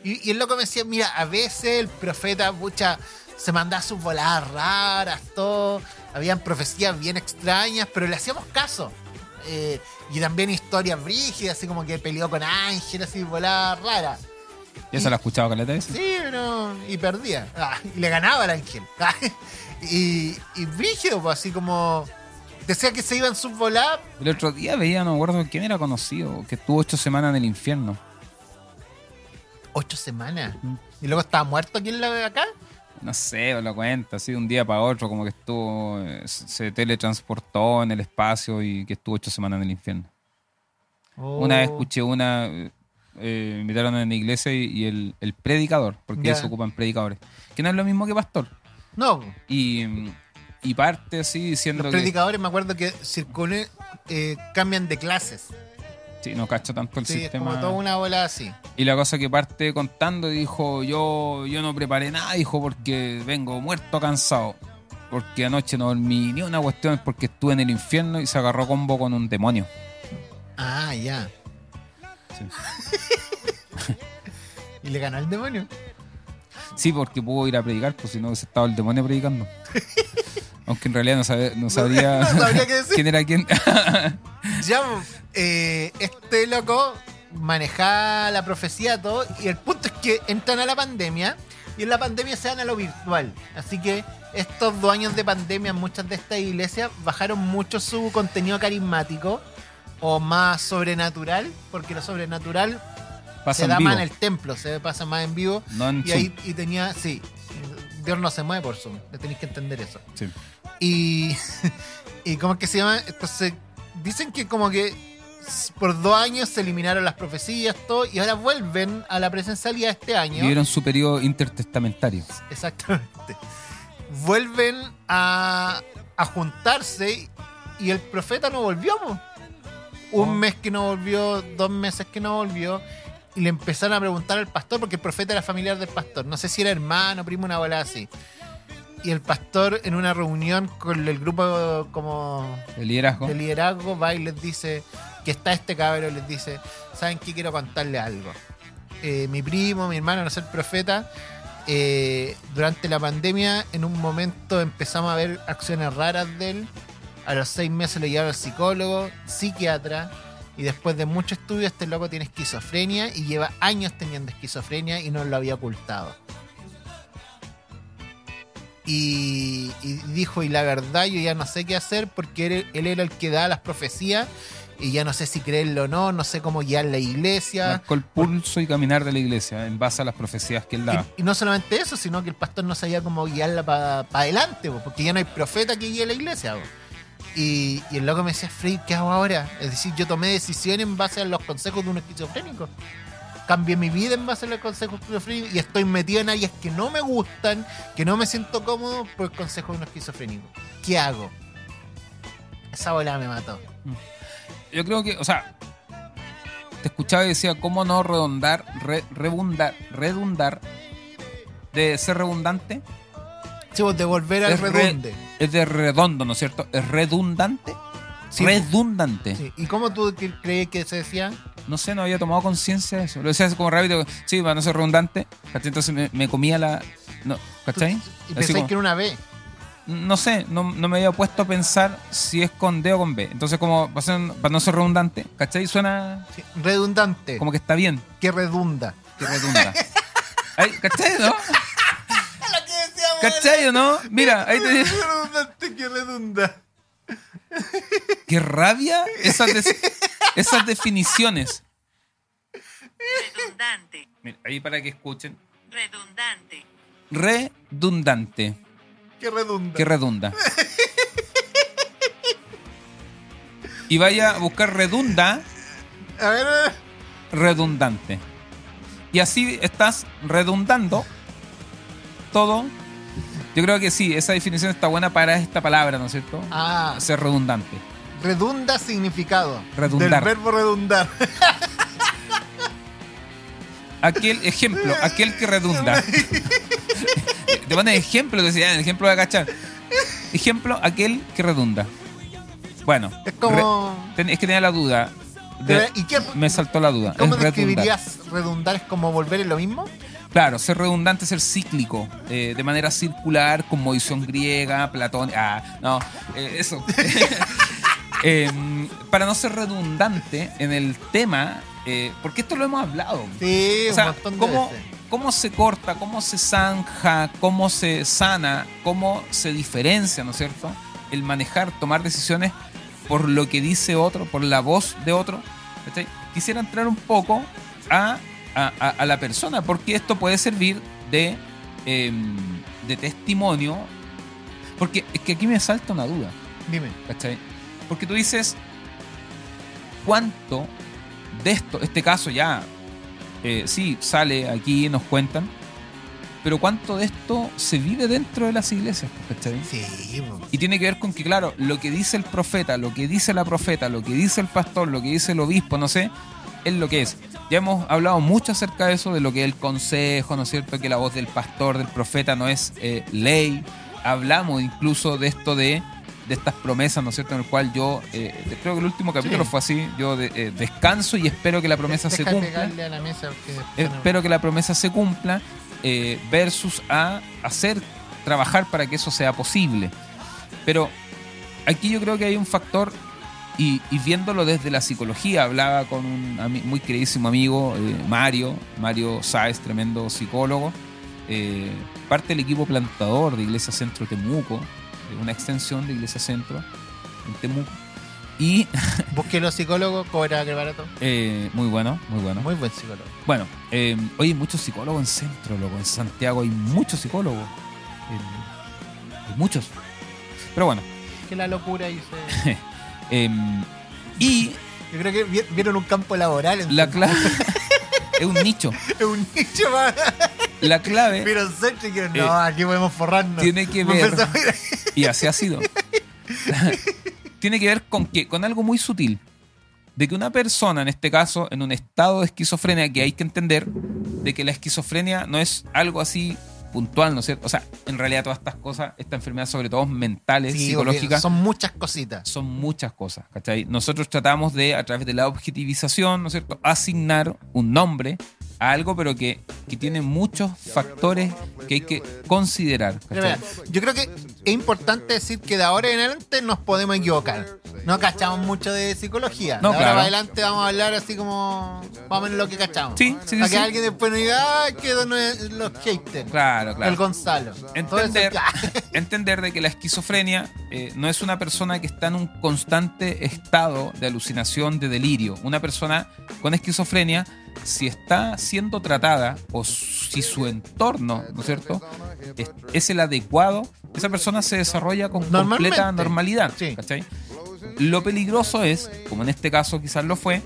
Y, y el loco me decía, mira, a veces el profeta, pucha, se mandaba sus voladas raras, todo. Habían profecías bien extrañas, pero le hacíamos caso. Eh, y también historias brígidas, así como que peleó con ángeles y voladas raras. ¿Ya se la ha escuchado caleta esa? Sí, pero. Y perdía. Ah, y le ganaba al ángel. Ah, y, y brígido, pues así como. Decía que se iban sus voladas. El otro día veía, no me acuerdo quién era conocido, que estuvo ocho semanas en el infierno. Ocho semanas. Mm. Y luego estaba muerto aquí en la de acá. No sé, lo cuenta, así de un día para otro, como que estuvo, eh, se teletransportó en el espacio y que estuvo ocho semanas en el infierno. Una Oh. vez escuché una, eh, eh, invitaron en la iglesia y, y el, el predicador, porque Ya. se ocupan predicadores, que no es lo mismo que pastor. No, Y, mm, y parte así diciendo los que... predicadores me acuerdo que circulé, eh, cambian de clases. Sí, no cacho tanto el Sí, es sistema. como toda una bola así. Y la cosa que parte contando dijo, yo, yo no preparé nada, dijo, porque vengo muerto cansado. Porque anoche no dormí ni una cuestión porque estuve en el infierno y se agarró combo con un demonio. Ah, ya. Sí. y le ganó al demonio. Sí, porque pudo ir a predicar, pues si no hubiese estado el demonio predicando. Aunque en realidad no, sabe- no sabría no sabría qué decir. quién era quién. Ya, eh, este loco manejaba la profecía todo y el punto es que entran a la pandemia y en la pandemia se dan a lo virtual. Así que estos dos años de pandemia muchas de estas iglesias bajaron mucho su contenido carismático o más sobrenatural, porque lo sobrenatural Pasa se da más en el templo, se pasa más en vivo. no en Y ahí y tenía, sí, Dios no se mueve por Zoom, tenéis que entender eso. Sí. Y, y ¿cómo es que se llama? Entonces, dicen que como que por dos años se eliminaron las profecías, todo, y ahora vuelven a la presencialidad este año. Vivieron su periodo intertestamentario. Exactamente. Vuelven a, a juntarse y el profeta no volvió. po. Un Oh. mes que no volvió, dos meses que no volvió. Y le empezaron a preguntar al pastor, porque el profeta era familiar del pastor. No sé si era hermano, primo, una bola así. Y el pastor en una reunión con el grupo como El liderazgo. de liderazgo va y les dice que está este cabrón, les dice, ¿saben qué? Quiero contarle algo. Eh, mi primo, mi hermano, no ser profeta, eh, durante la pandemia en un momento empezamos a ver acciones raras de él. A los seis meses lo llevaron al psicólogo, psiquiatra, y después de mucho estudio este loco tiene esquizofrenia y lleva años teniendo esquizofrenia y no lo había ocultado. Y, y dijo, y la verdad yo ya no sé qué hacer porque él, él era el que da las profecías y ya no sé si creerlo o no, no sé cómo guiar la iglesia. Marcó el pulso y caminar de la iglesia en base a las profecías que él daba. Y, y no solamente eso, sino que el pastor no sabía cómo guiarla para adelante, po, porque ya no hay profeta que guíe la iglesia. Y, y el loco me decía, Frey, ¿qué hago ahora? Es decir, yo tomé decisiones en base a los consejos de un esquizofrénico. Cambié mi vida en base a los consejos de un esquizofrénico y estoy metido en áreas que no me gustan, que no me siento cómodo por el consejo de un esquizofrénico. ¿Qué hago? Esa bola me mató. Yo creo que, o sea, te escuchaba y decía, ¿cómo no redondar, re- rebundar, redundar, de ser redundante? Sí, vos de volver al Es re- redonde. Es de redondo, ¿no es cierto? ¿Es redundante? Sí. redundante. Sí. ¿Y cómo tú cre- crees que se decía? No sé, no había tomado conciencia de eso. Lo decía como rápido, sí, para no ser redundante. ¿cachai? Entonces me, me comía la. No, ¿Cachai? Y pensáis como- que era una B. no sé, no, no me había puesto a pensar si es con D o con B. Entonces, como para, ser- para no ser redundante, ¿cachai? Suena Sí, redundante. como que está bien, Que redunda. que redunda. Ay, ¿Cachai, no? ¿Cachai o no? Mira, ahí te Redundante que redunda. ¡Qué rabia esas, esas definiciones! redundante, Mira, ahí para que escuchen. redundante, Redundante. Que redunda. que redunda. Y vaya a buscar redunda, a ver. redundante. Y así estás redundando todo. Yo creo que sí, esa definición está buena para esta palabra, ¿no es cierto? Ah, Ser redundante. redunda significado. Redundar. Del verbo redundar. Aquel ejemplo, aquel que redunda. Te pones ejemplo, decía, el ejemplo de cachar. Ejemplo, aquel que redunda. Bueno, Es como. re- ten- es que tenía la duda. de- ¿Y qué, me saltó la duda. cómo Es redundar. describirías redundar? ¿Es como volver en lo mismo? Claro, ser redundante es ser cíclico, eh, de manera circular, con movisión griega, Platón. Ah, no, eh, eso. Em, para no ser redundante en el tema, eh, porque esto lo hemos hablado. Sí, O sea, un montón de ¿cómo, veces. cómo se corta, cómo se zanja, cómo se sana, cómo se diferencia, ¿no es cierto? El manejar, tomar decisiones por lo que dice otro, por la voz de otro. Quisiera entrar un poco a, a- a- a la persona, porque esto puede servir de, em, de testimonio. Porque es que aquí me salta una duda. Dime. ¿cachai? Porque tú dices, ¿cuánto de esto, este caso ya, eh, sí, sale aquí, nos cuentan, pero cuánto de esto se vive dentro de las iglesias, ¿cachai? Sí, po. Y tiene que ver con que, claro, lo que dice el profeta, lo que dice la profeta, lo que dice el pastor, lo que dice el obispo, no sé, es lo que es. Ya hemos hablado mucho acerca de eso, de lo que es el consejo, ¿no es cierto? Que la voz del pastor, del profeta no es eh, ley. Hablamos incluso de esto de, de estas promesas, ¿no es cierto? En el cual yo, eh, creo que el último capítulo Sí. fue así, yo de- eh, descanso y espero que la promesa se cumpla. a la mesa porque Espero que la promesa se cumpla eh, versus a hacer, trabajar para que eso sea posible. Pero aquí yo creo que hay un factor, y, y viéndolo desde la psicología, hablaba con un muy queridísimo amigo, eh, Mario, Mario Sáez, tremendo psicólogo, eh, parte del equipo plantador de Iglesia Centro Temuco, de una extensión de Iglesia Centro en Temuco. Y Busqué los psicólogos, cobra que barato. eh, muy bueno, muy bueno. Muy buen psicólogo. Bueno, eh, hoy hay muchos psicólogos en centro, loco. En Santiago hay muchos psicólogos. Eh, hay muchos. Pero bueno. Que la locura se... eh, y Yo creo que vi- vieron un campo laboral. En la clave es un nicho. Es un nicho más. La clave, Vieron y dijeron, Eh, no, aquí podemos forrarnos. tiene que ver- y así ha sido, tiene que ver con que con algo muy sutil. De que una persona, en este caso, en un estado de esquizofrenia, que hay que entender de que la esquizofrenia no es algo así puntual, ¿no es cierto? O sea, en realidad todas estas cosas, estas enfermedades, sobre todo mentales, Sí, psicológicas, son muchas cositas. son muchas cosas, ¿cachai? Nosotros tratamos de, a través de la objetivización, ¿no es cierto?, asignar un nombre a algo, pero que, que tiene muchos factores que hay que considerar. Yo creo que es importante decir que de ahora en adelante nos podemos equivocar. No cachamos mucho de psicología. No, de ahora claro. adelante vamos a hablar así como más o menos lo que cachamos. Sí, sí, sí, Para que sí. alguien después nos diga, ay, que no es los haters. Claro, claro. El Gonzalo. entender, Entonces, entender de que la esquizofrenia eh, no es una persona que está en un constante estado de alucinación, de delirio. Una persona con esquizofrenia, si está siendo tratada o si su entorno, ¿no es cierto?, es, es el adecuado, esa persona se desarrolla con completa normalidad. Sí. ¿cachai? Lo peligroso es, como en este caso quizás lo fue,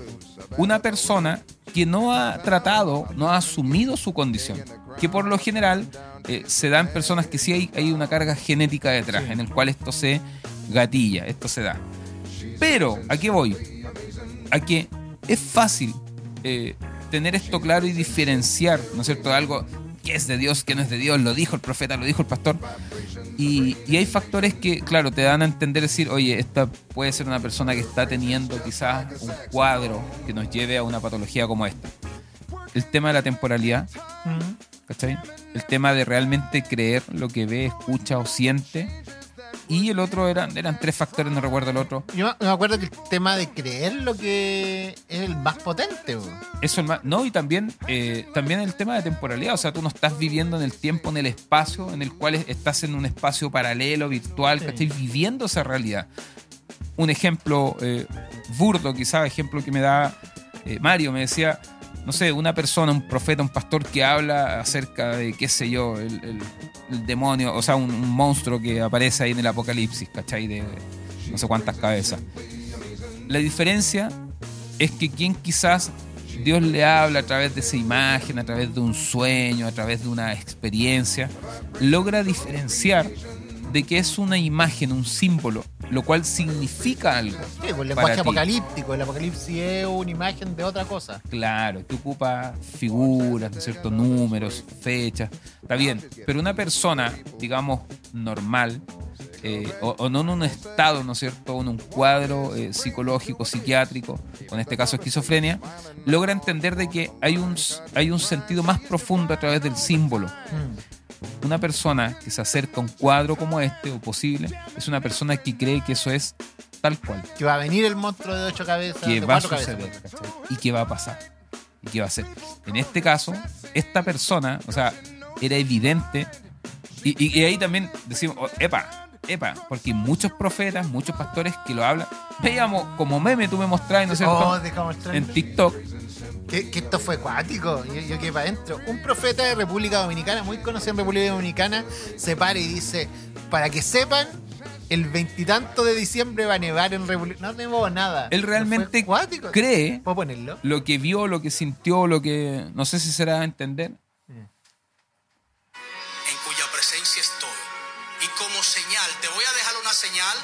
una persona que no ha tratado, no ha asumido su condición. Que por lo general eh, se da en personas que sí hay, hay una carga genética detrás, en el cual esto se gatilla, esto se da. Pero, ¿a qué voy? A que es fácil eh, tener esto claro y diferenciar, ¿no es cierto?, algo que es de Dios, que no es de Dios, lo dijo el profeta, lo dijo el pastor. Y, y hay factores que, claro, te dan a entender decir, oye, esta puede ser una persona que está teniendo quizás un cuadro que nos lleve a una patología como esta. El tema de la temporalidad, ¿cachai? El tema de realmente creer lo que ve, escucha o siente. Y el otro eran, eran tres factores, no recuerdo el otro. yo me acuerdo que el tema de creer lo que es el más potente. bro. Eso el más- no, y también, eh, también el tema de temporalidad. O sea, tú no estás viviendo en el tiempo, en el espacio, en el cual es- estás en un espacio paralelo, virtual, Sí. que estás viviendo esa realidad. Un ejemplo eh, burdo, quizás, ejemplo que me da eh, Mario, me decía, no sé, una persona, un profeta, un pastor que habla acerca de, qué sé yo, el, demonio, o sea, un, un monstruo que aparece ahí en el apocalipsis, ¿cachai? De no sé cuántas cabezas. La diferencia es que quien quizás Dios le habla a través de esa imagen, a través de un sueño, a través de una experiencia, logra diferenciar de que es una imagen, un símbolo, lo cual significa algo. Sí, pues el lenguaje ti. apocalíptico. El apocalipsis es una imagen de otra cosa. Claro, que ocupa figuras, ¿no es cierto? Números, fechas. Está bien. Pero una persona, digamos, normal, eh, o, o no en un estado, ¿no es cierto? En un cuadro eh, psicológico, psiquiátrico, o en este caso esquizofrenia, logra entender de que hay un, hay un sentido más profundo a través del símbolo. Mm. Una persona que se acerca a un cuadro como este, o posible, es una persona que cree que eso es tal cual. Que va a venir el monstruo de ocho cabezas. que de va a suceder cabezas. y que va a pasar y que va a ser. En este caso, esta persona, o sea, era evidente y, y- y ahí también decimos, oh, epa, epa, porque muchos profetas, muchos pastores que lo hablan, veíamos como meme, tú me mostrás, ¿no cierto? Oh, en TikTok, que, esto fue cuático, yo, yo quedé para adentro. Un profeta de República Dominicana, muy conocido en República Dominicana, se para y dice, para que sepan, el veintitanto de diciembre va a nevar en República. No tenemos nada. Él realmente ¿No cree ponerlo? lo que vio, lo que sintió, lo que. No sé si será a entender. En cuya presencia estoy. Y como señal, te voy a dejar una señal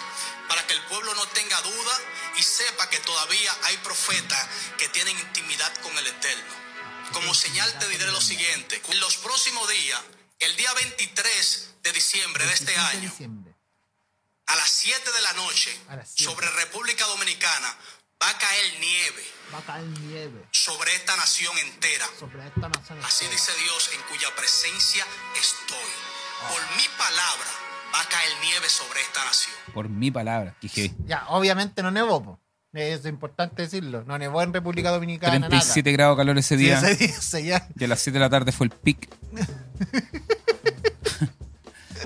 para que el pueblo no tenga duda y sepa que todavía hay profetas que tienen intimidad con el Eterno. Como señal te diré lo siguiente. En los próximos días, el día 23 de diciembre de este 25 de año, a las 7 de la noche, sobre República Dominicana, va a caer nieve Va a caer nieve sobre esta nación entera. sobre esta nación. Así dice Dios, en cuya presencia estoy. Por mi palabra va a caer nieve sobre esta nación. Por mi palabra. Heavy. Ya, obviamente no nevó, po. Es importante decirlo. No nevó en República Dominicana. 37 grados de calor ese nada. día. Sí, ese día, ese ya. Y a las 7 de la tarde fue el pic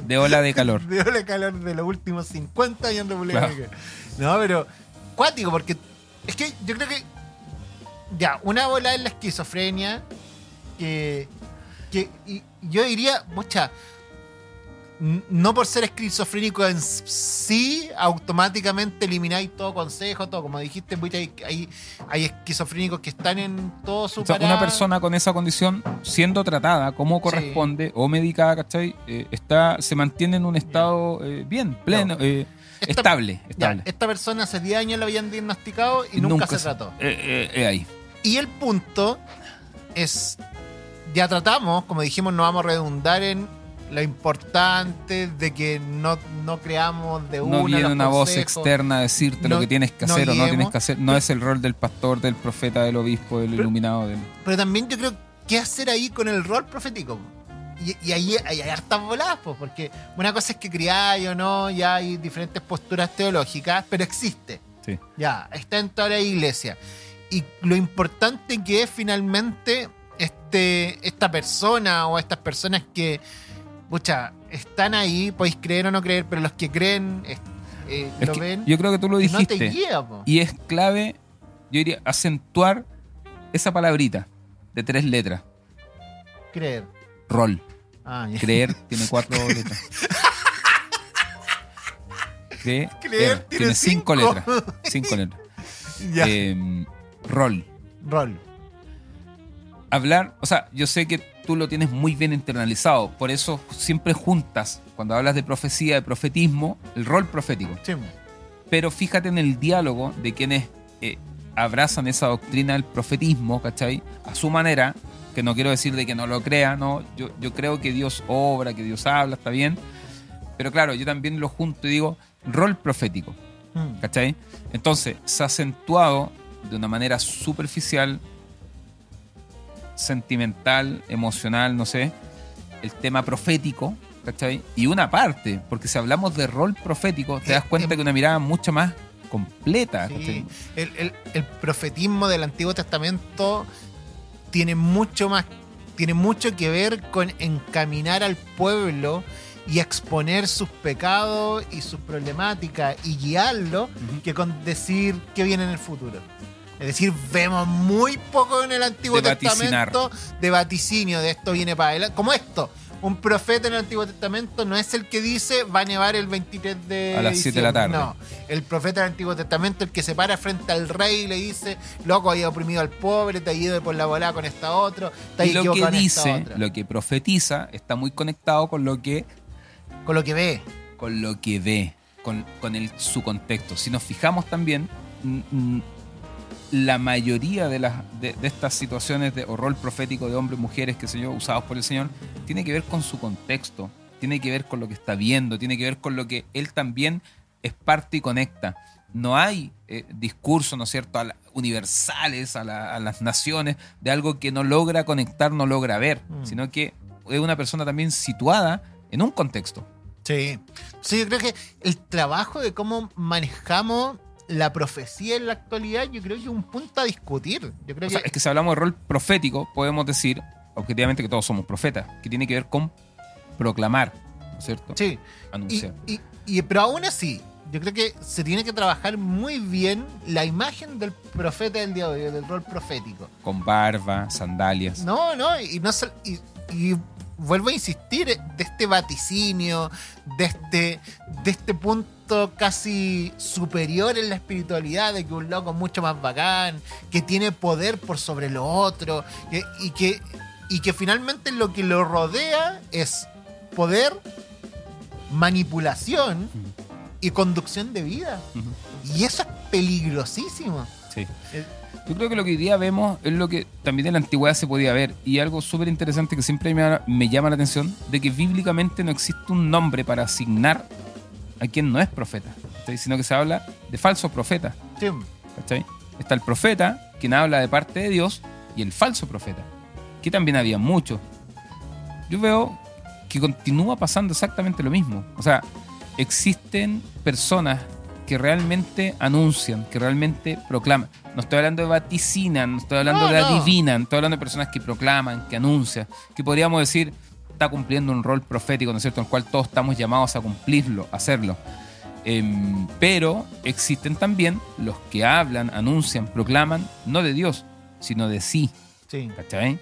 de ola de calor. Veo el calor de los últimos 50 años en República Claro. Dominicana. No, pero cuático, porque es que yo creo que ya, una bola es la esquizofrenia que, que y yo diría, mucha, no por ser esquizofrénico en sí, automáticamente elimináis todo consejo, todo. Como dijiste, hay, hay, hay esquizofrénicos que están en todo su O sea, una persona con esa condición, siendo tratada como corresponde o medicada, ¿cachai? Eh, está, se mantiene en un estado eh, bien, pleno, eh, Esta- estable. Ya, esta persona hace 10 años la habían diagnosticado y, nunca, se trató. Eh, eh, ahí. Y el punto es, ya tratamos, como dijimos, no vamos a redundar en lo importante de que no, no creamos de una No viene una voz externa a decirte No- lo que tienes que no hacer o no tienes que hacer. No es el rol del pastor, del profeta, del obispo, del Pero- iluminado. Del... Pero también yo creo, ¿qué hacer ahí con el rol profético? Y, y ahí hay, hay hartas voladas, pues, porque una cosa es que criáis o no, ya hay diferentes posturas teológicas, pero existe. Sí. Ya, está en toda la iglesia. Y lo importante que es finalmente este, esta persona o estas personas que, pucha, están ahí, podéis creer o no creer, pero los que creen eh, lo que ven, yo creo que tú lo y no dijiste. te guía. Y es clave, yo diría, acentuar esa palabrita de tres letras. creer. Rol. Ah, ya. Creer tiene cuatro letras. Cre- Creer tiene cinco, cinco. letras. Cinco letras. Ya. Eh, rol. Rol. Hablar, o sea, yo sé que tú lo tienes muy bien internalizado, por eso siempre juntas, cuando hablas de profecía, de profetismo, el rol profético. Sí. Pero fíjate en el diálogo de quienes eh, abrazan esa doctrina del profetismo, ¿cachai? A su manera, que no quiero decir de que no lo crea, no, yo, yo creo que Dios obra, que Dios habla, está bien. Pero claro, yo también lo junto y digo, rol profético, Mm. ¿cachai? Entonces, se ha acentuado de una manera superficial, sentimental, emocional, no sé, el tema profético, ¿cachai? Y una parte, porque si hablamos de rol profético, te das Eh, cuenta em- que una mirada mucho más completa, Sí, el, el- el profetismo del Antiguo Testamento tiene mucho más, tiene mucho que ver con encaminar al pueblo y exponer sus pecados y sus problemáticas y guiarlo que con decir qué viene en el futuro. Es decir, vemos muy poco en el Antiguo De vaticinar. Testamento de vaticinio, de esto viene para adelante. Como esto, un profeta en el Antiguo Testamento no es el que dice va a nevar el 23 de A las siete de la tarde. No, el profeta del Antiguo Testamento, el que se para frente al rey y le dice, loco, hay oprimido al pobre, te ha ido por la volada con esta otro, te has Y lo que esta dice, otra. lo que profetiza, está muy conectado con lo que, Con lo que ve. con lo que ve, con, con el, su contexto. Si nos fijamos también, la mayoría de, las, de, de estas situaciones de o rol profético de hombres, mujeres, qué sé yo, usados por el Señor, tiene que ver con su contexto, tiene que ver con lo que está viendo, tiene que ver con lo que él también es parte y conecta. No hay eh, discursos, ¿no es cierto?, a la- universales a, la- a las naciones de algo que no logra conectar, no logra ver, Mm. sino que es una persona también situada en un contexto. Sí. Sí, yo creo que el trabajo de cómo manejamos la profecía en la actualidad, yo creo que es un punto a discutir. Yo creo O sea, que es que si hablamos de rol profético, podemos decir objetivamente que todos somos profetas, que tiene que ver con proclamar, ¿no es cierto? sí. Anunciar. y- y- pero aún así, yo creo que se tiene que trabajar muy bien la imagen del profeta del día de hoy, del rol profético. Con barba, sandalias. No, no, y no y, y vuelvo a insistir, de este vaticinio, de este, de este punto casi superior en la espiritualidad, de que un loco es mucho más bacán, que tiene poder por sobre lo otro, y, que, y que finalmente lo que lo rodea es poder manipulación y conducción de vida. Y eso es peligrosísimo. Sí. Eh, Yo creo que lo que hoy día vemos es lo que también en la antigüedad se podía ver. Y algo súper interesante que siempre me, me llama la atención, de que bíblicamente no existe un nombre para asignar a quien no es profeta, ¿cachai? sino que se habla de falsos profetas. sí. ¿cachai? Está el profeta, quien habla de parte de Dios, y el falso profeta, que también había muchos. Yo veo que continúa pasando exactamente lo mismo. O sea, existen personas que realmente anuncian, que realmente proclaman. No estoy hablando de vaticinan, no estoy hablando No, de no. adivinan, estoy hablando de personas que proclaman, que anuncian, que podríamos decir está cumpliendo un rol profético, ¿no es cierto?, en el cual todos estamos llamados a cumplirlo, a hacerlo. Em, pero existen también los que hablan, anuncian, proclaman, no de Dios, sino de sí. Sí. ¿Cachai?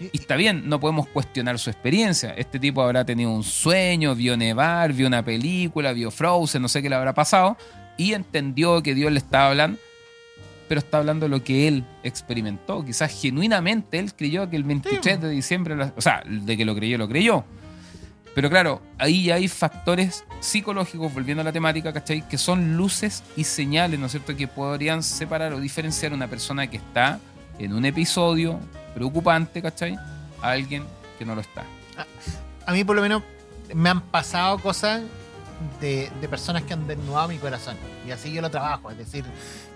Y está bien, no podemos cuestionar su experiencia. Este tipo habrá tenido un sueño, vio nevar, vio una película, vio Frozen, no sé qué le habrá pasado, y entendió que Dios le estaba hablando, pero está hablando de lo que él experimentó. Quizás genuinamente él creyó que el 23 de diciembre, o sea, de que lo creyó, lo creyó. Pero claro, ahí ya hay factores psicológicos, volviendo a la temática, ¿cachai? Que son luces y señales, ¿no es cierto?, que podrían separar o diferenciar a una persona que está en un episodio preocupante, ¿cachai? A alguien que no lo está. A mí por lo menos me han pasado cosas de, de personas que han desnudado mi corazón. Y así yo lo trabajo. Es decir,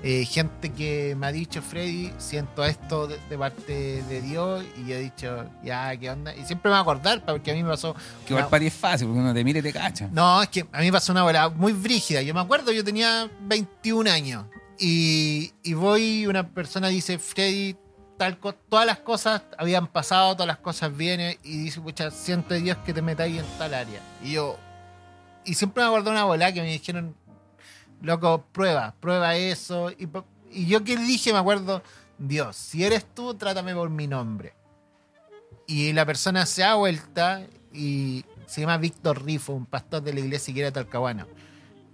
eh, gente que me ha dicho, Freddy, siento esto de, de parte de Dios. Y yo he dicho, ya, ¿qué onda? Y siempre me voy a acordar, porque a mí me pasó... Que igual para ti es fácil, porque uno te mira y te cacha. No, es que a mí me pasó una bola muy brígida. Yo me acuerdo, yo tenía 21 años. Y, y voy, una persona dice, Freddy, todas las cosas habían pasado, todas las cosas vienen. Y dice, pucha, siento Dios que te metáis en tal área. Y yo, y siempre me acuerdo una bola que me dijeron, loco, prueba, prueba eso. Y, yo que dije, me acuerdo, Dios, si eres tú, trátame por mi nombre. Y la persona se da vuelta y se llama Víctor Rifo, un pastor de la iglesia que era Talcahuano.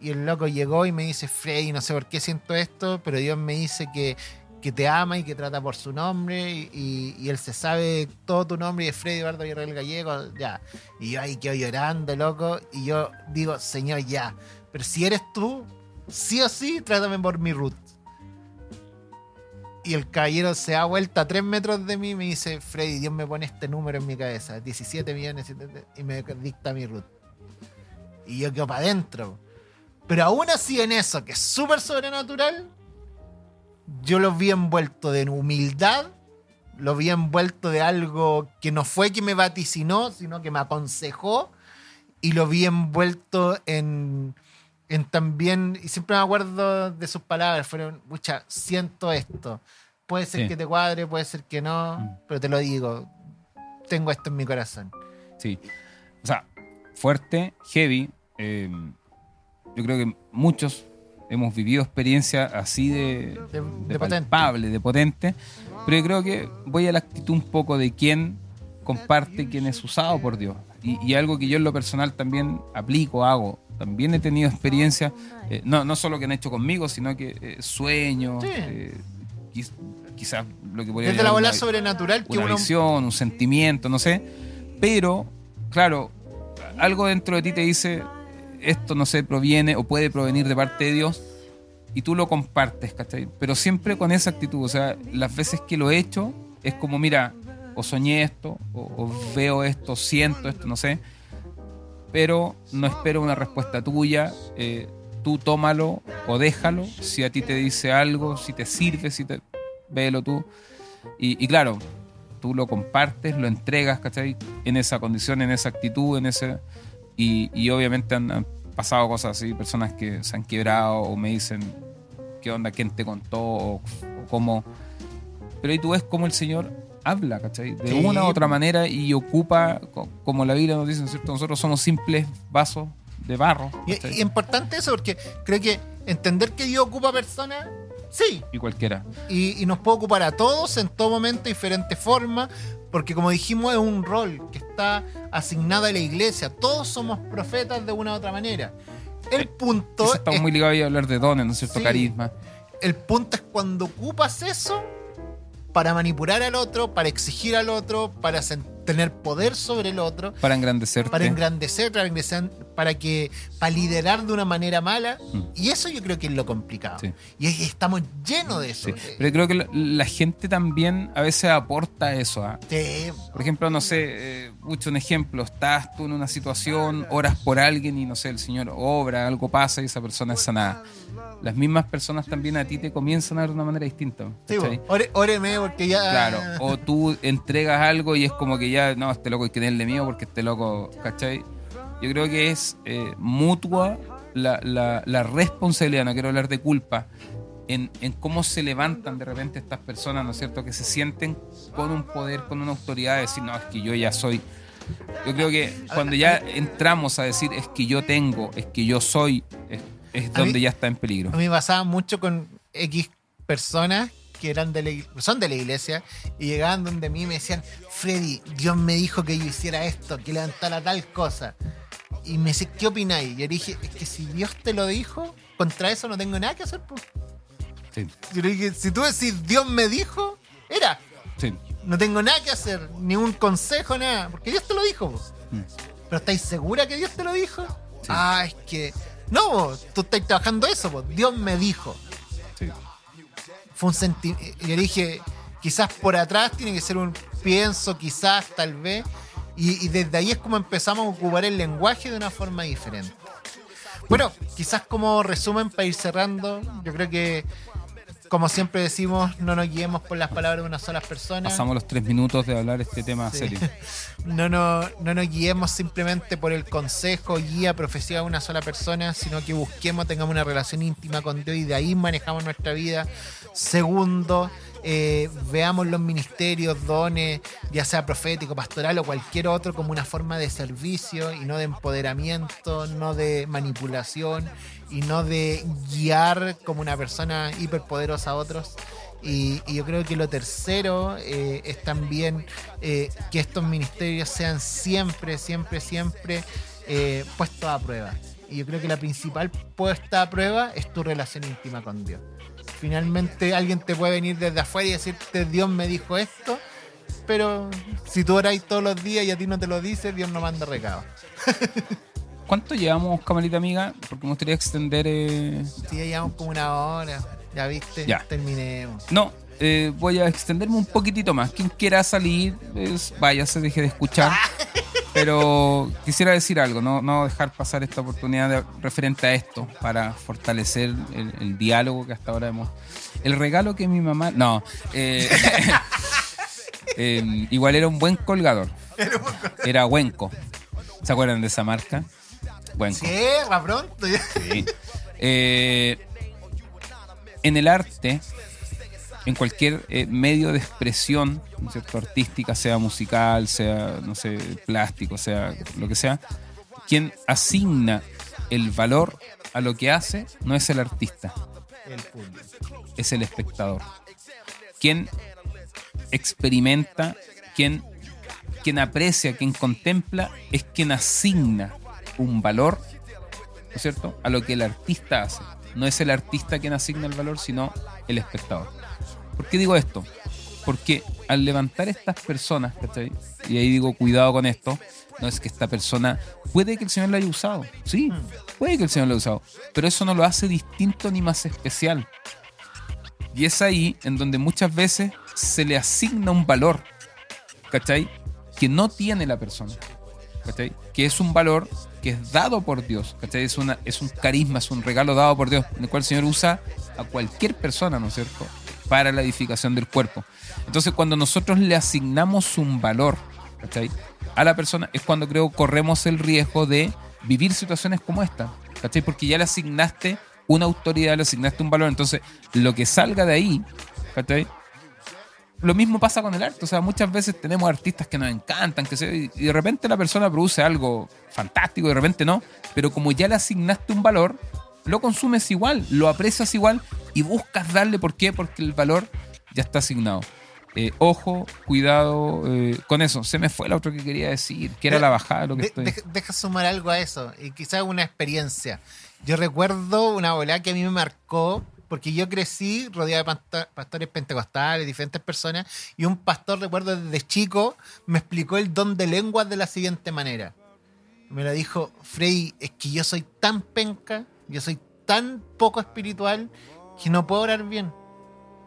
Y el loco llegó y me dice, Freddy, no sé por qué siento esto, pero Dios me dice que, que te ama y que trata por su nombre y, él se sabe todo tu nombre y es Freddy Eduardo Villarreal Gallego, ya. Y yo ahí quedo llorando, loco, y yo digo, Señor, ya, pero si eres tú, sí o sí, trátame por mi root. Y el caballero se da vuelta a tres metros de mí y me dice, Freddy, Dios me pone este número en mi cabeza, 17 millones, y me dicta mi root. Y yo quedo para adentro. Pero aún así en eso, que es súper sobrenatural, yo lo vi envuelto de humildad, lo vi envuelto de algo que no fue que me vaticinó, sino que me aconsejó, y lo vi envuelto en, en también, y siempre me acuerdo de sus palabras, fueron, mucha, siento esto. Puede ser Sí. que te cuadre, puede ser que no, Mm. pero te lo digo, tengo esto en mi corazón. Sí. O sea, fuerte, heavy. eh, yo creo que muchos hemos vivido experiencias así de, De, de palpable, de potente. Pero yo creo que voy a la actitud un poco de quién comparte, quién es usado por Dios. Y, y algo que yo en lo personal también aplico, hago. También he tenido experiencias, eh, no, no solo que han hecho conmigo, sino que eh, sueños, Sí. eh, quiz- quizás lo que podría Desde la bola una- sobrenatural que una visión, un sentimiento, no sé. Pero, claro, algo dentro de ti te dice, esto no sé, proviene o puede provenir de parte de Dios y tú lo compartes, ¿cachai? Pero siempre con esa actitud, o sea, las veces que lo he hecho es como, mira, o soñé esto, o, veo esto, siento esto, no sé, pero no espero una respuesta tuya. eh, tú tómalo o déjalo. Si a ti te dice algo, si te sirve, si te. Véelo tú. Y, y claro, tú lo compartes, lo entregas, ¿cachai? En esa condición, en esa actitud, en ese. Y, y obviamente han, han pasado cosas así, personas que se han quebrado o me dicen, ¿qué onda? ¿Quién te contó? O, o cómo. Pero ahí tú ves cómo el Señor habla, ¿cachai? De Sí. una u otra manera y ocupa, co- como la Biblia nos dice, ¿no es cierto? Nosotros somos simples vasos de barro. Y, y importante eso porque creo que entender que Dios ocupa personas, sí, y cualquiera. y, y nos puede ocupar a todos en todo momento, de diferentes formas, porque como dijimos es un rol que está asignado a la iglesia, todos somos profetas de una u otra manera. El Sí. punto, estamos es, muy ligados a hablar de dones, ¿no es cierto? Sí. Carisma. el punto es cuando ocupas eso para manipular al otro, para exigir al otro, para sen- tener poder sobre el otro, Para engrandecerte. para engrandecer, para engrandecer, para que para liderar de una manera mala. Mm. Y eso yo creo que es lo complicado. Sí. Y es- estamos llenos de eso. Sí. Pero creo que la, la gente también a veces aporta eso. ¿ah? Sí. Por ejemplo, no sé, eh, mucho un ejemplo, estás tú en una situación, oras por alguien y no sé, el Señor obra, algo pasa y esa persona es sanada. Las mismas personas también a ti te comienzan a ver de una manera distinta. Sí, óreme porque ya. Claro, o tú entregas algo y es como que ya, no, este loco hay que tenerle miedo porque este loco, ¿cachai? Yo creo que es eh, mutua la, la- la responsabilidad, no quiero hablar de culpa, en, en cómo se levantan de repente estas personas, ¿no es cierto?, que se sienten con un poder, con una autoridad, de decir, no, es que yo ya soy. Yo creo que cuando ya entramos a decir, es que yo tengo, es que yo soy, es, es donde mí- ya está en peligro. A mí me pasaba mucho con X personas que eran de la, son de la iglesia y llegaban donde mí y me decían, Freddy, Dios me dijo que yo hiciera esto, que levantara tal cosa. Y me dice, ¿qué opináis? Y yo dije, es que si Dios te lo dijo, contra eso no tengo nada que hacer. Pues. Sí, Yo le dije, si tú decís Dios me dijo, era. sí. No tengo nada que hacer, ni un consejo, nada, porque Dios te lo dijo. Mm. ¿Pero estáis segura que Dios te lo dijo? Ah, es que... No, po, tú estás trabajando eso, po. Dios me dijo. Fue un sentimiento... Yo dije, quizás por atrás tiene que ser un pienso, quizás, tal vez. Y, y desde ahí es como empezamos a ocupar el lenguaje de una forma diferente. Bueno, quizás como resumen para ir cerrando, yo creo que, como siempre decimos, no nos guiemos por las palabras de una sola persona. Pasamos los tres minutos de hablar este tema Sí. serio. No, no, no nos guiemos simplemente por el consejo, guía, profecía de una sola persona, sino que busquemos, tengamos una relación íntima con Dios y de ahí manejamos nuestra vida. Segundo, eh, veamos los ministerios, dones, ya sea profético, pastoral o cualquier otro, como una forma de servicio y no de empoderamiento, no de manipulación y no de guiar como una persona hiperpoderosa a otros. Y, y yo creo que lo tercero eh, es también eh, que estos ministerios sean siempre, siempre, siempre puestos a prueba. Y yo creo que la principal puesta a prueba es tu relación íntima con Dios. Finalmente alguien te puede venir desde afuera y decirte Dios me dijo esto, pero si tú oráis todos los días y a ti no te lo dice, Dios no manda recado. ¿Cuánto llevamos, camarita amiga? Porque me gustaría extender. eh, ya llevamos como una hora, ya viste, Ya. terminemos. No, eh, voy a extenderme un poquitito más. Quien quiera salir, es, vaya, se deje de escuchar. Pero quisiera decir algo, no, no dejar pasar esta oportunidad de- referente a esto para fortalecer el, el diálogo que hasta ahora hemos. El regalo que mi mamá. No. eh, eh, igual era un buen colgador. Era Huenco. ¿Se acuerdan de esa marca? Huenco. Cierra pronto. Sí. Eh, en el arte, en cualquier eh, medio de expresión, ¿no cierto? artística, sea musical, sea, no sé, plástico, sea lo que sea, quien asigna el valor a lo que hace no es el artista, El es el espectador. Quien experimenta, quien, quien aprecia, quien contempla, es quien asigna un valor, ¿no es cierto?, a lo que el artista hace. No es el artista quien asigna el valor, sino el espectador. ¿Por qué digo esto? Porque al levantar estas personas, ¿cachai? Y ahí digo, cuidado con esto, no es que esta persona, puede que el Señor la haya usado, sí, puede que el Señor la haya usado, pero eso no lo hace distinto ni más especial. Y es ahí en donde muchas veces se le asigna un valor, ¿cachai? Que no tiene la persona, ¿cachai? Que es un valor que es dado por Dios, ¿cachai? Es, una, es un carisma, es un regalo dado por Dios, en el cual el Señor usa a cualquier persona, ¿no es cierto?, para la edificación del cuerpo. Entonces, cuando nosotros le asignamos un valor. A la persona, es cuando creo corremos el riesgo de vivir situaciones como esta. Porque ya le asignaste una autoridad, le asignaste un valor, entonces lo que salga de ahí. Lo mismo pasa con el arte, o sea, muchas veces tenemos artistas que nos encantan, que se, y de repente la persona produce algo fantástico, de repente no, pero como ya le asignaste un valor, lo consumes igual, lo aprecias igual y buscas darle, ¿por qué? Porque el valor ya está asignado. Eh, ojo, cuidado eh, con eso. Se me fue lo otro que quería decir, que era la bajada de lo que De- estoy. deja, deja sumar algo a eso, y quizás una experiencia. Yo recuerdo una bola que a mí me marcó, porque yo crecí rodeado de pastores pentecostales, diferentes personas, y un pastor, recuerdo desde chico, me explicó el don de lenguas de la siguiente manera. Me lo dijo, Freddy, es que yo soy tan penca, yo soy tan poco espiritual que no puedo orar bien.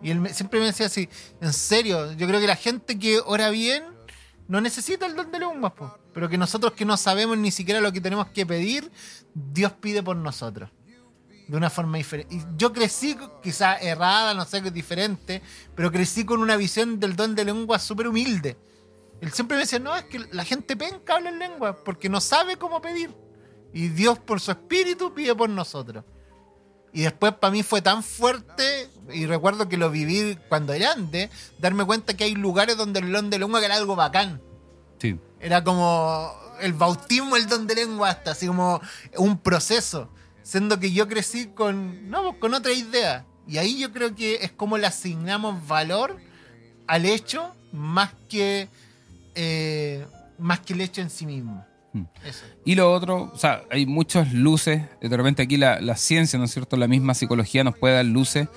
Y él siempre me decía así, en serio, yo creo que la gente que ora bien no necesita el don de lenguas, pero que nosotros que no sabemos ni siquiera lo que tenemos que pedir, Dios pide por nosotros. De una forma diferente. Y yo crecí, quizás errada, no sé, que diferente, pero crecí con una visión del don de lengua súper humilde. Él siempre me decía, no, es que la gente penca habla en lengua, porque no sabe cómo pedir. Y Dios por su espíritu pide por nosotros. Y después para mí fue tan fuerte, y recuerdo que lo viví cuando era grande, darme cuenta que hay lugares donde el don de lengua era algo bacán. Sí. Era como el bautismo, el don de lengua, hasta así como un proceso. Siendo que yo crecí con, no, con otra idea. Y ahí yo creo que es como le asignamos valor al hecho más que, eh, más que el hecho en sí mismo. Eso. Y lo otro, o sea, hay muchas luces, eh, de repente aquí la, la ciencia, ¿no es cierto? La misma psicología nos puede dar luces